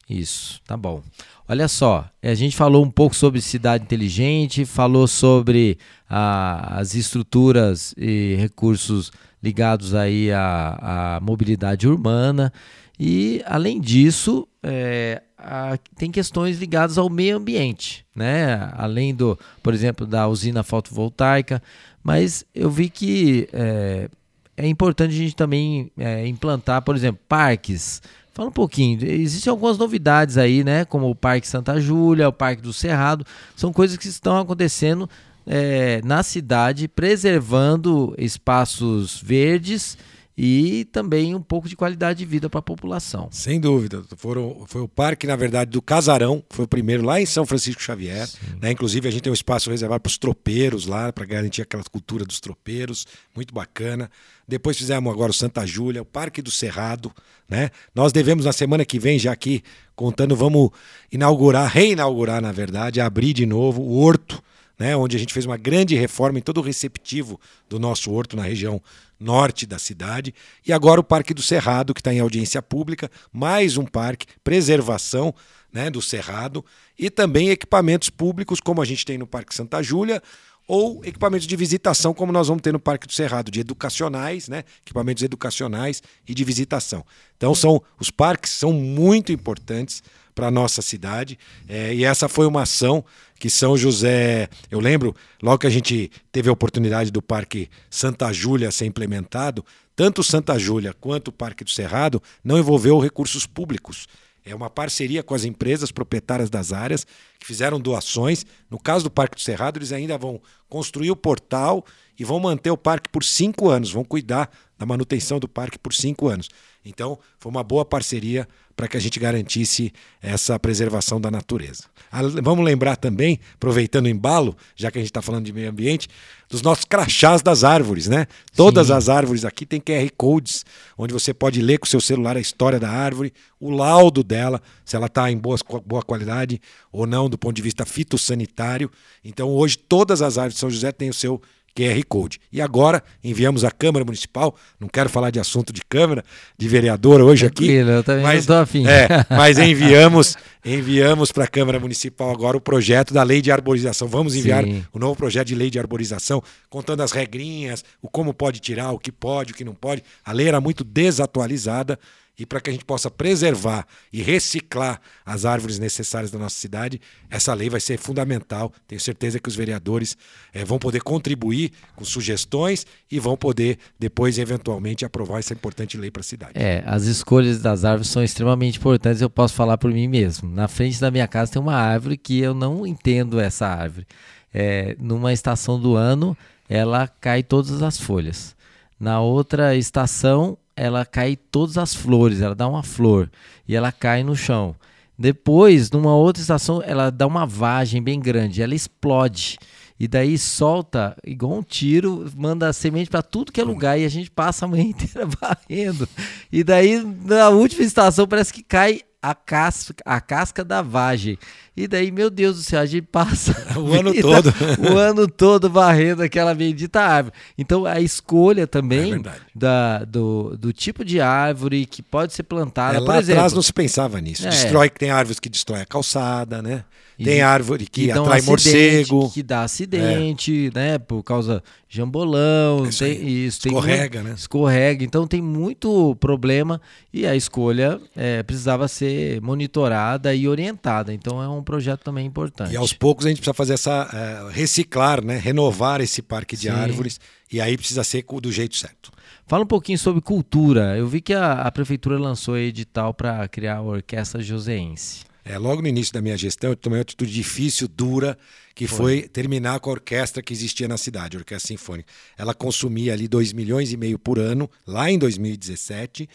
Isso, tá bom. Olha só, a gente falou um pouco sobre cidade inteligente, falou sobre ah, as estruturas e recursos ligados aí à, à mobilidade urbana. E, além disso, é, a, tem questões ligadas ao meio ambiente, né? além do, por exemplo, da usina fotovoltaica. Mas eu vi que é, é importante a gente também é, implantar, por exemplo, parques. Fala um pouquinho. Existem algumas novidades aí, né? Como o Parque Santa Júlia, o Parque do Cerrado. São coisas que estão acontecendo é, na cidade, preservando espaços verdes e também um pouco de qualidade de vida para a população. Sem dúvida. Foram, foi o parque, na verdade, do Casarão, foi o primeiro lá em São Francisco Xavier. Né? Inclusive, a gente tem um espaço reservado para os tropeiros lá, para garantir aquela cultura dos tropeiros, muito bacana. Depois fizemos agora o Santa Júlia, o Parque do Cerrado. Né? Nós devemos, na semana que vem, já aqui contando, vamos inaugurar, reinaugurar, na verdade, abrir de novo o Horto né, onde a gente fez uma grande reforma em todo o receptivo do nosso horto na região norte da cidade. E agora o Parque do Cerrado, que está em audiência pública, mais um parque, preservação né, do Cerrado, e também equipamentos públicos, como a gente tem no Parque Santa Júlia, ou equipamentos de visitação, como nós vamos ter no Parque do Cerrado, de educacionais, né? Equipamentos educacionais e de visitação. Então são os parques são muito importantes para a nossa cidade. É, e essa foi uma ação que São José. Eu lembro, logo que a gente teve a oportunidade do Parque Santa Júlia ser implementado, tanto Santa Júlia quanto o Parque do Cerrado não envolveu recursos públicos. É uma parceria com as empresas proprietárias das áreas fizeram doações. No caso do Parque do Cerrado, eles ainda vão construir o portal e vão manter o parque por cinco anos, vão cuidar da manutenção do parque por cinco anos. Então, foi uma boa parceria para que a gente garantisse essa preservação da natureza. Ah, vamos lembrar também, aproveitando o embalo, já que a gente está falando de meio ambiente, dos nossos crachás das árvores, né? Todas Sim. as árvores aqui têm QR Codes, onde você pode ler com o seu celular a história da árvore, o laudo dela, se ela está em boa, boa qualidade ou não, do ponto de vista fitossanitário. Então, hoje, todas as árvores de São José têm o seu QR Code. E agora enviamos à Câmara Municipal, não quero falar de assunto de Câmara, de vereador hoje aqui. Eu também mas, não afim. É, mas [laughs] enviamos, enviamos para a Câmara Municipal agora o projeto da lei de arborização. Vamos enviar Sim. o novo projeto de lei de arborização, contando as regrinhas, o como pode tirar, o que pode, o que não pode. A lei era muito desatualizada e para que a gente possa preservar e reciclar as árvores necessárias da nossa cidade, essa lei vai ser fundamental. Tenho certeza que os vereadores é, vão poder contribuir com sugestões e vão poder depois, eventualmente, aprovar essa importante lei para a cidade. É, as escolhas das árvores são extremamente importantes, eu posso falar por mim mesmo. Na frente da minha casa tem uma árvore que eu não entendo essa árvore. É, numa estação do ano, ela cai todas as folhas. Na outra estação, ela cai todas as flores, ela dá uma flor e ela cai no chão. Depois, numa outra estação, ela dá uma vagem bem grande, ela explode. E daí solta igual um tiro, manda semente para tudo que é lugar e a gente passa a manhã [laughs] inteira varrendo. E daí, na última estação, parece que cai a casca, a casca da vagem. E daí, meu Deus do céu, a gente passa [laughs] o ano todo. o ano todo varrendo aquela bendita árvore. Então, a escolha também é da, do, do tipo de árvore que pode ser plantada. É, lá por exemplo, atrás não se pensava nisso. É. Destrói, tem árvores que destrói a calçada, né? Tem árvore que, que atrai morcego. Que dá acidente, é. né? Por causa jambolão. Isso, tem, isso escorrega, tem, né? Escorrega. Então tem muito problema e a escolha é, precisava ser monitorada e orientada. Então é um projeto também importante. E aos poucos a gente precisa fazer essa. É, reciclar, né? Renovar esse parque de Sim. árvores. E aí precisa ser do jeito certo. Fala um pouquinho sobre cultura. Eu vi que a, a prefeitura lançou edital para criar a Orquestra Joseense. É, logo no início da minha gestão, eu tomei uma atitude difícil, dura, que foi. foi. terminar com a orquestra que existia na cidade, a Orquestra Sinfônica. Ela consumia ali 2 milhões e meio por ano, lá em 2017,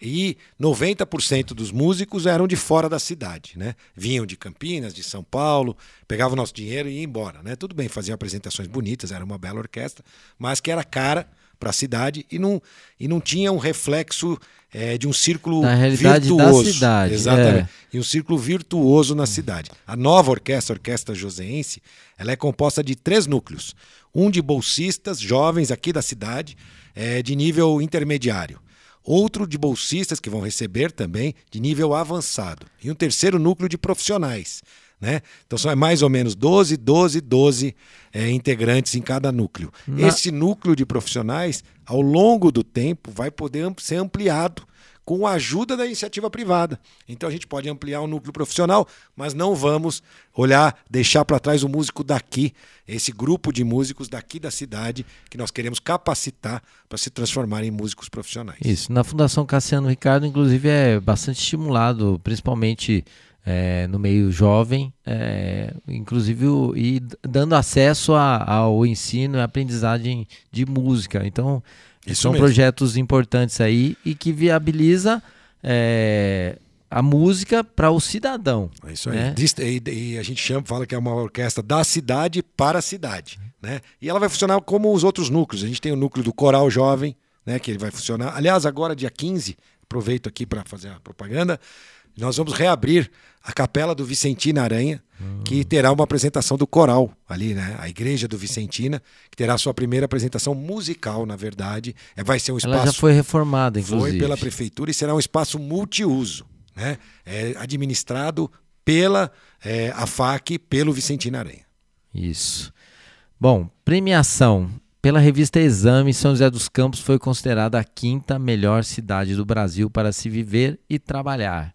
e 90% dos músicos eram de fora da cidade, né? Vinham de Campinas, de São Paulo, pegavam o nosso dinheiro e iam embora, né? Tudo bem, faziam apresentações bonitas, era uma bela orquestra, mas que era cara para a cidade e não, e não tinha um reflexo é, de um círculo na realidade virtuoso. Da cidade, Exatamente. É. E um círculo virtuoso na cidade. A nova orquestra, a Orquestra Joseense, ela é composta de três núcleos. Um de bolsistas jovens aqui da cidade, é, de nível intermediário. Outro de bolsistas que vão receber também de nível avançado. E um terceiro núcleo de profissionais, né? Então são mais ou menos 12, 12, 12 é, integrantes em cada núcleo. Na... Esse núcleo de profissionais, ao longo do tempo, vai poder ser ampliado com a ajuda da iniciativa privada. Então a gente pode ampliar o núcleo profissional, mas não vamos olhar, deixar para trás o músico daqui, esse grupo de músicos daqui da cidade que nós queremos capacitar para se transformar em músicos profissionais. Isso. Na Fundação Cassiano Ricardo, inclusive, é bastante estimulado, principalmente é, no meio jovem, é, inclusive o, e dando acesso a, ao ensino e aprendizagem de música. Então, Isso são mesmo. projetos importantes aí e que viabiliza é, a música para o cidadão. É isso aí. Né? E, a gente chama, fala que é uma orquestra da cidade para a cidade. Né? E ela vai funcionar como os outros núcleos. A gente tem o núcleo do Coral Jovem, né, que ele vai funcionar. Aliás, agora, dia 15, aproveito aqui para fazer a propaganda, nós vamos reabrir a Capela do Vicentina Aranha, hum. que terá uma apresentação do coral ali, né? A Igreja do Vicentina, que terá sua primeira apresentação musical, na verdade. É, vai ser um espaço. Ela já foi reformada, inclusive. Foi pela prefeitura e será um espaço multiuso, né? É administrado pela é, a FAC, pelo Vicentina Aranha. Isso. Bom, premiação. Pela revista Exame, São José dos Campos foi considerada a quinta melhor cidade do Brasil para se viver e trabalhar.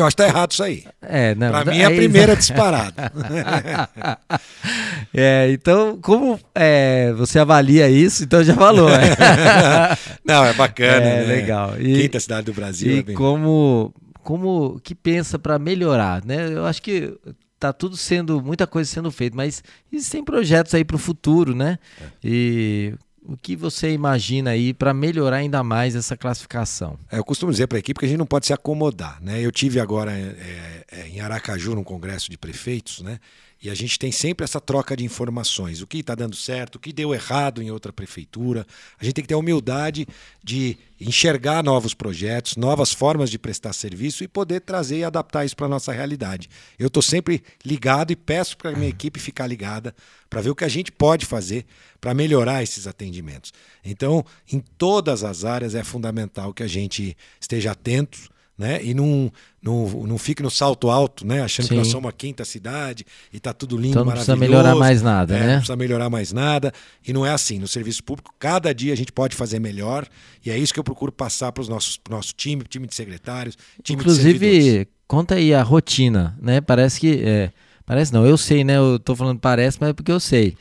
Eu acho que tá errado isso aí. É, não, pra mim é a primeira disparada. [laughs] é, então, como é, você avalia isso, então já falou. Né? [laughs] não, é bacana. É, né? legal. E, Quinta cidade do Brasil. E é bem... como, como que pensa para melhorar, né? Eu acho que tá tudo sendo, muita coisa sendo feita, mas existem projetos aí para o futuro, né? É. E o que você imagina aí para melhorar ainda mais essa classificação? É, eu costumo dizer para a equipe que a gente não pode se acomodar. Né? Eu tive agora é, é, em Aracaju, num congresso de prefeitos, né? E a gente tem sempre essa troca de informações. O que está dando certo, o que deu errado em outra prefeitura. A gente tem que ter a humildade de enxergar novos projetos, novas formas de prestar serviço e poder trazer e adaptar isso para a nossa realidade. Eu estou sempre ligado e peço para a minha equipe ficar ligada para ver o que a gente pode fazer para melhorar esses atendimentos. Então, em todas as áreas é fundamental que a gente esteja atento né? E não, não, não fique no salto alto, né? Achando Sim. que nós somos uma quinta cidade e está tudo lindo, então não maravilhoso. Não precisa melhorar mais nada, é, né? Não precisa melhorar mais nada. E não é assim. No serviço público, cada dia a gente pode fazer melhor. E é isso que eu procuro passar para o nosso, time, time de secretários, time Inclusive, de servidores. conta aí a rotina, né? Parece que. É, parece não, eu sei, né? Eu estou falando parece, mas é porque eu sei.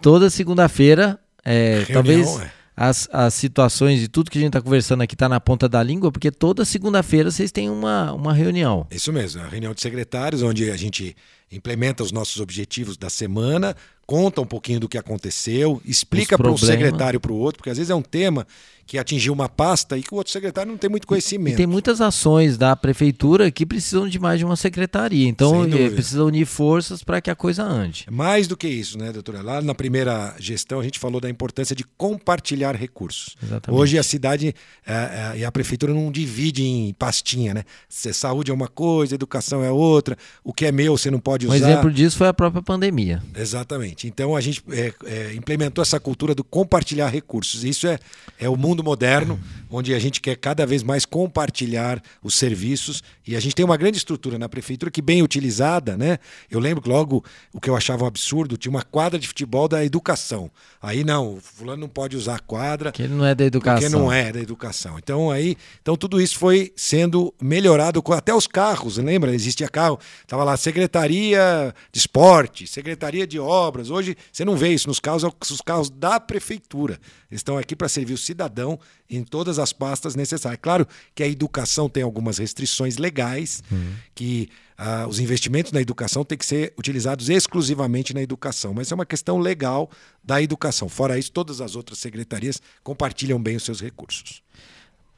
Toda segunda-feira, é, talvez. É as, as situações e tudo que a gente está conversando aqui está na ponta da língua, porque toda segunda-feira vocês têm uma, uma reunião. Isso mesmo, a reunião de secretários, onde a gente implementa os nossos objetivos da semana, conta um pouquinho do que aconteceu, explica para um secretário para o outro, porque às vezes é um tema que atingiu uma pasta e que o outro secretário não tem muito conhecimento. E tem muitas ações da prefeitura que precisam de mais de uma secretaria. Então, é, precisa unir forças para que a coisa ande. Mais do que isso, né, doutora? Lá na primeira gestão, a gente falou da importância de compartilhar recursos. Exatamente. Hoje a cidade é, é, e a prefeitura não divide em pastinha, né? Saúde é uma coisa, educação é outra, o que é meu você não pode usar. Um exemplo disso foi a própria pandemia. Exatamente. Então, a gente é, é, implementou essa cultura do compartilhar recursos. Isso é, é o mundo moderno, onde a gente quer cada vez mais compartilhar os serviços e a gente tem uma grande estrutura na prefeitura que bem utilizada, né? Eu lembro que logo o que eu achava um absurdo, tinha uma quadra de futebol da educação. Aí não, fulano não pode usar a quadra. Que ele não é da educação. Porque não é da educação. Então aí, então tudo isso foi sendo melhorado com até os carros, lembra? Existia carro, tava lá secretaria de esporte, secretaria de obras. Hoje você não vê isso nos carros, é os carros da prefeitura. Eles estão aqui para servir o cidadão em todas as pastas necessárias. Claro que a educação tem algumas restrições legais, uhum. que uh, os investimentos na educação têm que ser utilizados exclusivamente na educação, mas é uma questão legal da educação. Fora isso, todas as outras secretarias compartilham bem os seus recursos.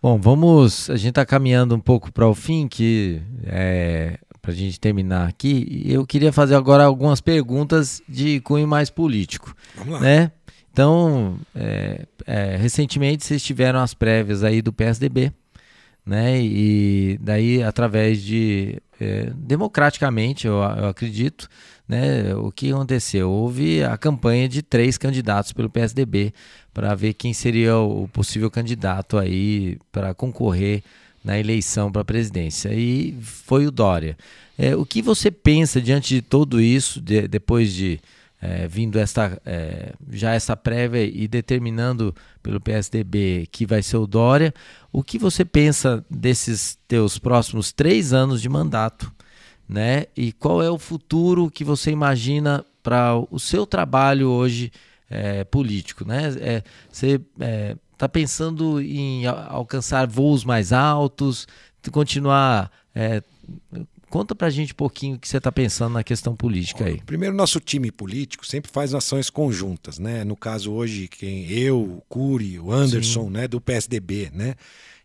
Bom, vamos. A gente está caminhando um pouco para o fim, que é, para a gente terminar aqui. Eu queria fazer agora algumas perguntas de cunho mais político. Vamos lá. Né? Então, é, é, recentemente vocês tiveram as prévias aí do PSDB, né? E daí, através de é, democraticamente, eu, eu, acredito, né? O que aconteceu? Houve a campanha de três candidatos pelo PSDB para ver quem seria o possível candidato aí para concorrer na eleição para a presidência. E foi o Dória. É, o que você pensa diante de tudo isso, de, depois de é, vindo esta, é, já essa prévia e determinando pelo PSDB que vai ser o Dória, o que você pensa desses teus próximos três anos de mandato? Né? E qual é o futuro que você imagina para o seu trabalho hoje é, político? Né? É, você está é, pensando em alcançar voos mais altos, continuar é, Conta pra gente um pouquinho o que você está pensando na questão política aí. Primeiro, nosso time político sempre faz ações conjuntas, né? No caso hoje, quem eu, o Cury, o Anderson, Sim. né, do PSDB, né?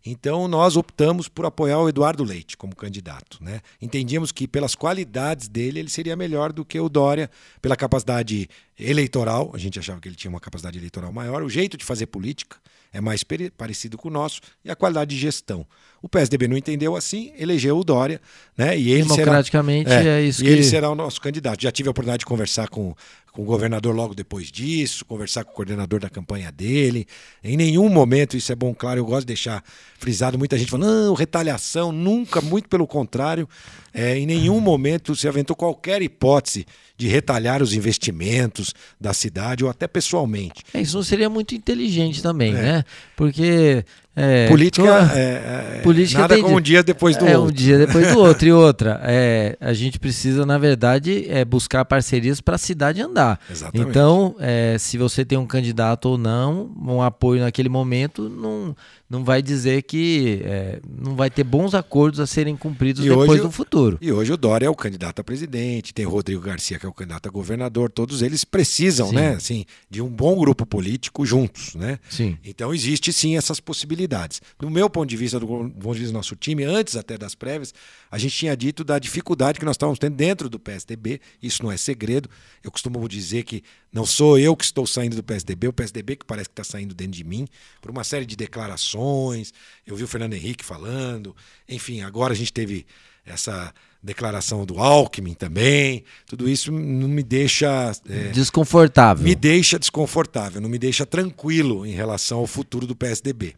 Então nós optamos por apoiar o Eduardo Leite como candidato. Né? Entendíamos que pelas qualidades dele ele seria melhor do que o Dória, pela capacidade eleitoral, a gente achava que ele tinha uma capacidade eleitoral maior, o jeito de fazer política é mais parecido com o nosso e a qualidade de gestão. O PSDB não entendeu assim, elegeu o Dória, né? E ele Democraticamente será, é, é isso e que... ele será o nosso candidato. Já tive a oportunidade de conversar com, com o governador logo depois disso, conversar com o coordenador da campanha dele. Em nenhum momento, isso é bom, claro, eu gosto de deixar frisado, muita gente falando, não, retaliação, nunca, muito pelo contrário. É, em nenhum momento se aventou qualquer hipótese de retalhar os investimentos da cidade ou até pessoalmente. É, isso não seria muito inteligente também, é. né? Porque é, política, é, é, política nada tem, com um dia depois do é, outro. um dia depois do outro. E [laughs] outra, é, a gente precisa, na verdade, é, buscar parcerias para a cidade andar. Exatamente. Então, é, se você tem um candidato ou não, um apoio naquele momento, não, não vai dizer que é, não vai ter bons acordos a serem cumpridos e depois hoje, no futuro. E hoje o Dória é o candidato a presidente, tem o Rodrigo Garcia que é o candidato a governador, todos eles precisam, sim. né, assim, de um bom grupo político juntos, né? Sim. Então existe sim essas possibilidades. Do meu ponto de vista, do ponto de vista do nosso time, antes até das prévias, a gente tinha dito da dificuldade que nós estávamos tendo dentro do PSDB, isso não é segredo. Eu costumo dizer que não sou eu que estou saindo do PSDB, o PSDB que parece que está saindo dentro de mim, por uma série de declarações. Eu vi o Fernando Henrique falando. Enfim, agora a gente teve essa declaração do Alckmin também. Tudo isso não me deixa. É, desconfortável. Me deixa desconfortável, não me deixa tranquilo em relação ao futuro do PSDB.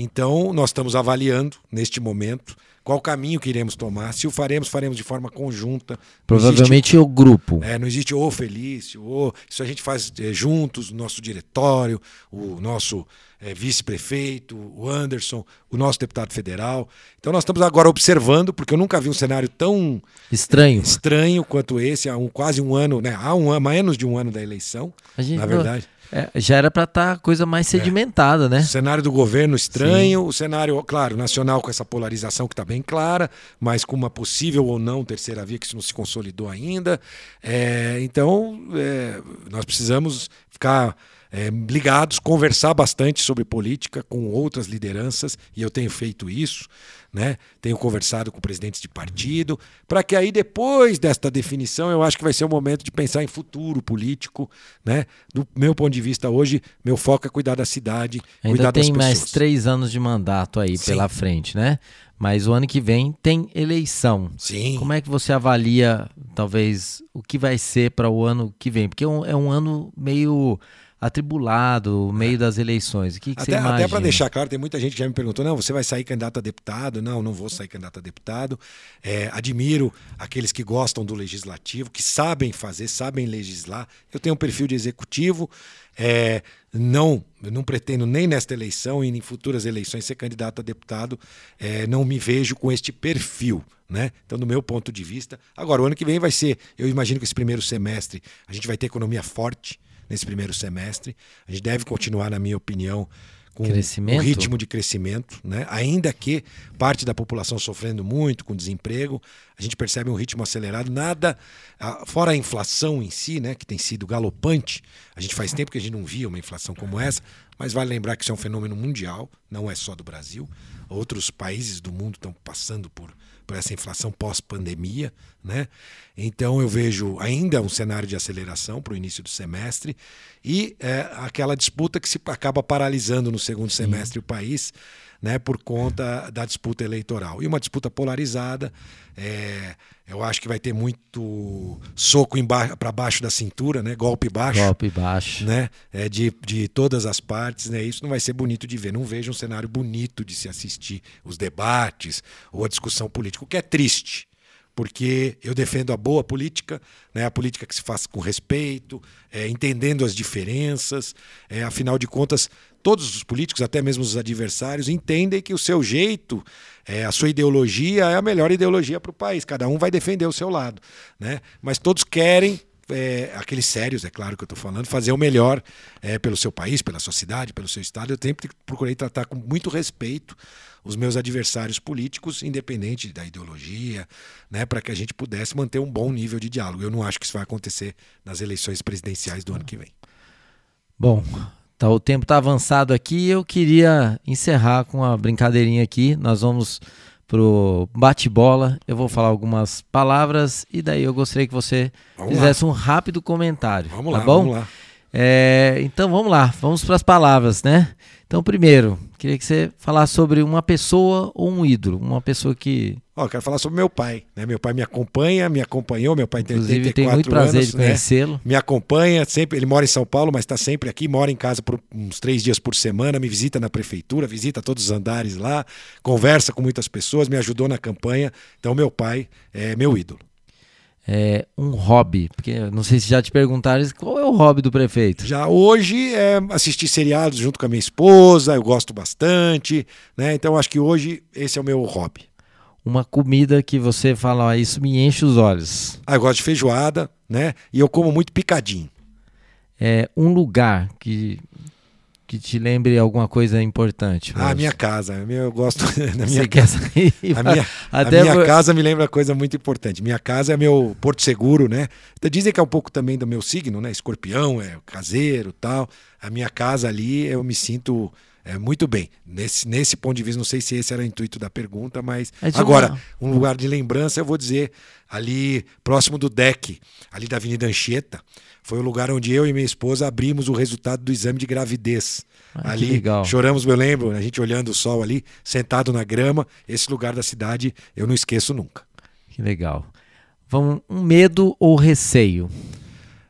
Então, nós estamos avaliando, neste momento, qual caminho que iremos tomar. Se o faremos, faremos de forma conjunta. Provavelmente existe, o grupo. É, não existe o Felício, o, isso a gente faz é, juntos, nosso diretório, o nosso é, vice-prefeito, o Anderson, o nosso deputado federal. Então nós estamos agora observando, porque eu nunca vi um cenário tão estranho, estranho quanto esse, há um, quase um ano, né? há um, há menos de um ano da eleição, na verdade. É, já era para estar tá coisa mais é. sedimentada, é. né? O cenário do governo estranho, Sim. o cenário, claro, nacional com essa polarização que está bem clara, mas com uma possível ou não terceira via que isso não se consolidou ainda. É, então, é, nós precisamos ficar é, ligados, conversar bastante sobre política com outras lideranças, e eu tenho feito isso, né? tenho conversado com presidentes de partido, para que aí depois desta definição eu acho que vai ser o momento de pensar em futuro político. Né? Do meu ponto de vista hoje, meu foco é cuidar da cidade, Ainda cuidar das pessoas. tem mais três anos de mandato aí Sim. pela frente, né? Mas o ano que vem tem eleição. Sim. Como é que você avalia, talvez, o que vai ser para o ano que vem? Porque é um, é um ano meio atribulado, meio é. das eleições. O que, que até, você imagina? Até para deixar claro, tem muita gente que já me perguntou: não, você vai sair candidato a deputado? Não, não vou sair candidato a deputado. É, admiro aqueles que gostam do legislativo, que sabem fazer, sabem legislar. Eu tenho um perfil de executivo. É, não, não pretendo nem nesta eleição e em futuras eleições ser candidato a deputado. É, não me vejo com este perfil. Né? Então, do meu ponto de vista. Agora, o ano que vem vai ser, eu imagino que esse primeiro semestre a gente vai ter economia forte nesse primeiro semestre. A gente deve continuar, na minha opinião, com um ritmo de crescimento, né? ainda que parte da população sofrendo muito com desemprego, a gente percebe um ritmo acelerado, nada, fora a inflação em si, né? que tem sido galopante, a gente faz tempo que a gente não via uma inflação como essa, mas vale lembrar que isso é um fenômeno mundial, não é só do Brasil, outros países do mundo estão passando por por essa inflação pós-pandemia. Né? Então eu vejo ainda um cenário de aceleração para o início do semestre e é, aquela disputa que se acaba paralisando no segundo Sim. semestre o país né, por conta da disputa eleitoral. E uma disputa polarizada, é, eu acho que vai ter muito soco para baixo da cintura, né, golpe baixo. Golpe baixo. Né, é, de, de todas as partes. Né, isso não vai ser bonito de ver. Não vejo um cenário bonito de se assistir os debates ou a discussão política, o que é triste porque eu defendo a boa política, né, a política que se faz com respeito, é, entendendo as diferenças. É, afinal de contas, todos os políticos, até mesmo os adversários, entendem que o seu jeito, é, a sua ideologia é a melhor ideologia para o país. Cada um vai defender o seu lado. Né? Mas todos querem é, aqueles sérios, é claro que eu estou falando, fazer o melhor é, pelo seu país, pela sua cidade, pelo seu estado. Eu sempre procurei tratar com muito respeito os meus adversários políticos, independente da ideologia, né, para que a gente pudesse manter um bom nível de diálogo. Eu não acho que isso vai acontecer nas eleições presidenciais do ano que vem. Bom, tá, o tempo está avançado aqui. Eu queria encerrar com uma brincadeirinha aqui. Nós vamos pro bate-bola. Eu vou falar algumas palavras e daí eu gostaria que você vamos fizesse lá. um rápido comentário. Vamos tá lá, bom? vamos lá. É, então vamos lá, vamos para as palavras, né? Então, primeiro, queria que você falasse sobre uma pessoa ou um ídolo, uma pessoa que. Ó, oh, quero falar sobre meu pai. Né? Meu pai me acompanha, me acompanhou, meu pai tem Inclusive, 84 tem muito prazer anos, de conhecê-lo. Né? Me acompanha sempre. Ele mora em São Paulo, mas está sempre aqui, mora em casa por uns três dias por semana, me visita na prefeitura, visita todos os andares lá, conversa com muitas pessoas, me ajudou na campanha. Então, meu pai é meu ídolo é, um hobby? Porque não sei se já te perguntaram qual é o hobby do prefeito. Já hoje é assistir seriados junto com a minha esposa, eu gosto bastante, né? Então acho que hoje esse é o meu hobby. Uma comida que você fala, ó, isso me enche os olhos. Ah, eu gosto de feijoada, né? E eu como muito picadinho. É um lugar que que te lembre alguma coisa importante. Ah, a minha casa. Eu gosto [laughs] da minha Você casa. [laughs] a minha, [laughs] Até a minha por... casa me lembra coisa muito importante. Minha casa é meu porto seguro, né? Dizem que é um pouco também do meu signo, né? Escorpião, é caseiro tal. A minha casa ali, eu me sinto é, muito bem. Nesse, nesse ponto de vista, não sei se esse era o intuito da pergunta, mas. É agora, uma... um lugar de lembrança, eu vou dizer, ali próximo do deck, ali da Avenida Anchieta. Foi o lugar onde eu e minha esposa abrimos o resultado do exame de gravidez. Ah, ali choramos, eu lembro, a gente olhando o sol ali, sentado na grama. Esse lugar da cidade eu não esqueço nunca. Que legal. Vamos, um medo ou receio?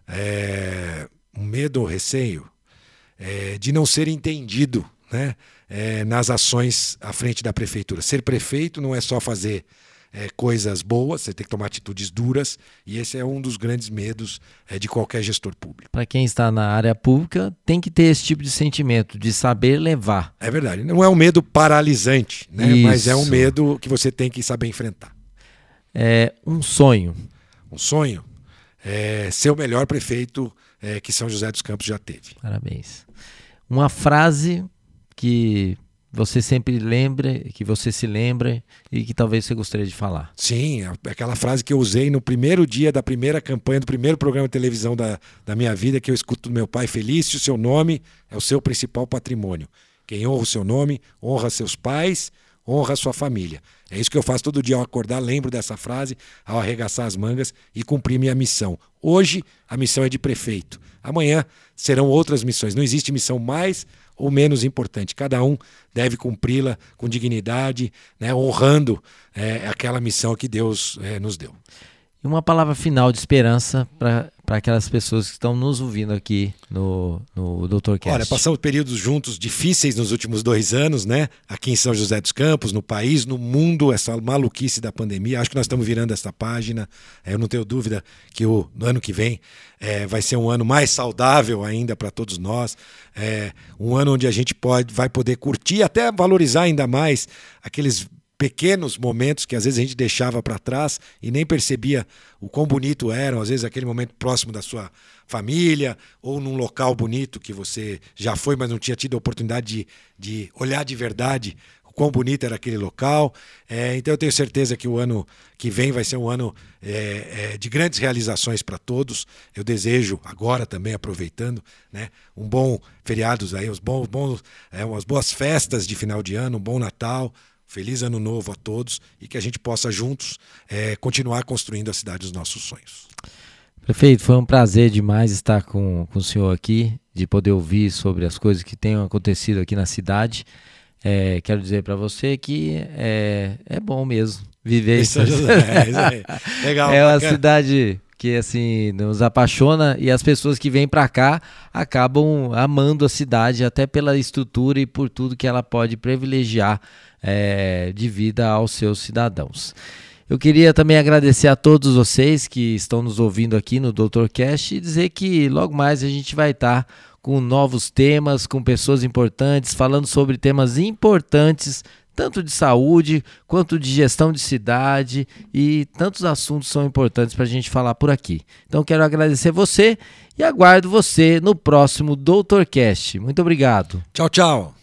É, um medo ou receio é, de não ser entendido né, é, nas ações à frente da prefeitura. Ser prefeito não é só fazer é, coisas boas, você tem que tomar atitudes duras, e esse é um dos grandes medos é, de qualquer gestor público. Para quem está na área pública, tem que ter esse tipo de sentimento, de saber levar. É verdade. Não é um medo paralisante, né? mas é um medo que você tem que saber enfrentar. É um sonho. Um sonho? É ser o melhor prefeito é, que São José dos Campos já teve. Parabéns. Uma frase que você sempre lembra, que você se lembra e que talvez você gostaria de falar. Sim, aquela frase que eu usei no primeiro dia da primeira campanha, do primeiro programa de televisão da, da minha vida, que eu escuto do meu pai, Felício, seu nome é o seu principal patrimônio. Quem honra o seu nome, honra seus pais, honra sua família. É isso que eu faço todo dia ao acordar, lembro dessa frase, ao arregaçar as mangas e cumprir minha missão. Hoje, a missão é de prefeito. Amanhã serão outras missões. Não existe missão mais ou menos importante. Cada um deve cumpri-la com dignidade, né, honrando é, aquela missão que Deus é, nos deu. E uma palavra final de esperança para aquelas pessoas que estão nos ouvindo aqui no, no Dr. Cast. Olha, passamos períodos juntos difíceis nos últimos dois anos, né? Aqui em São José dos Campos, no país, no mundo, essa maluquice da pandemia. Acho que nós estamos virando essa página. É, eu não tenho dúvida que o ano que vem é, vai ser um ano mais saudável ainda para todos nós. É, um ano onde a gente pode, vai poder curtir, até valorizar ainda mais aqueles pequenos momentos que às vezes a gente deixava para trás e nem percebia o quão bonito eram, às vezes aquele momento próximo da sua família ou num local bonito que você já foi, mas não tinha tido a oportunidade de, de olhar de verdade o quão bonito era aquele local. É, então eu tenho certeza que o ano que vem vai ser um ano é, é, de grandes realizações para todos. Eu desejo agora também aproveitando, né, um bom feriados aí, uns bons, bons é, umas boas festas de final de ano, um bom Natal, Feliz ano novo a todos e que a gente possa juntos é, continuar construindo a cidade dos nossos sonhos. Prefeito, foi um prazer demais estar com, com o senhor aqui, de poder ouvir sobre as coisas que tenham acontecido aqui na cidade. É, quero dizer para você que é, é bom mesmo viver isso. isso é, [laughs] Legal, é uma cidade que assim nos apaixona e as pessoas que vêm para cá acabam amando a cidade até pela estrutura e por tudo que ela pode privilegiar é, de vida aos seus cidadãos. Eu queria também agradecer a todos vocês que estão nos ouvindo aqui no Dr. Cash e dizer que logo mais a gente vai estar com novos temas, com pessoas importantes, falando sobre temas importantes tanto de saúde quanto de gestão de cidade e tantos assuntos são importantes para a gente falar por aqui. Então quero agradecer você e aguardo você no próximo Doutorcast. Muito obrigado. Tchau, tchau.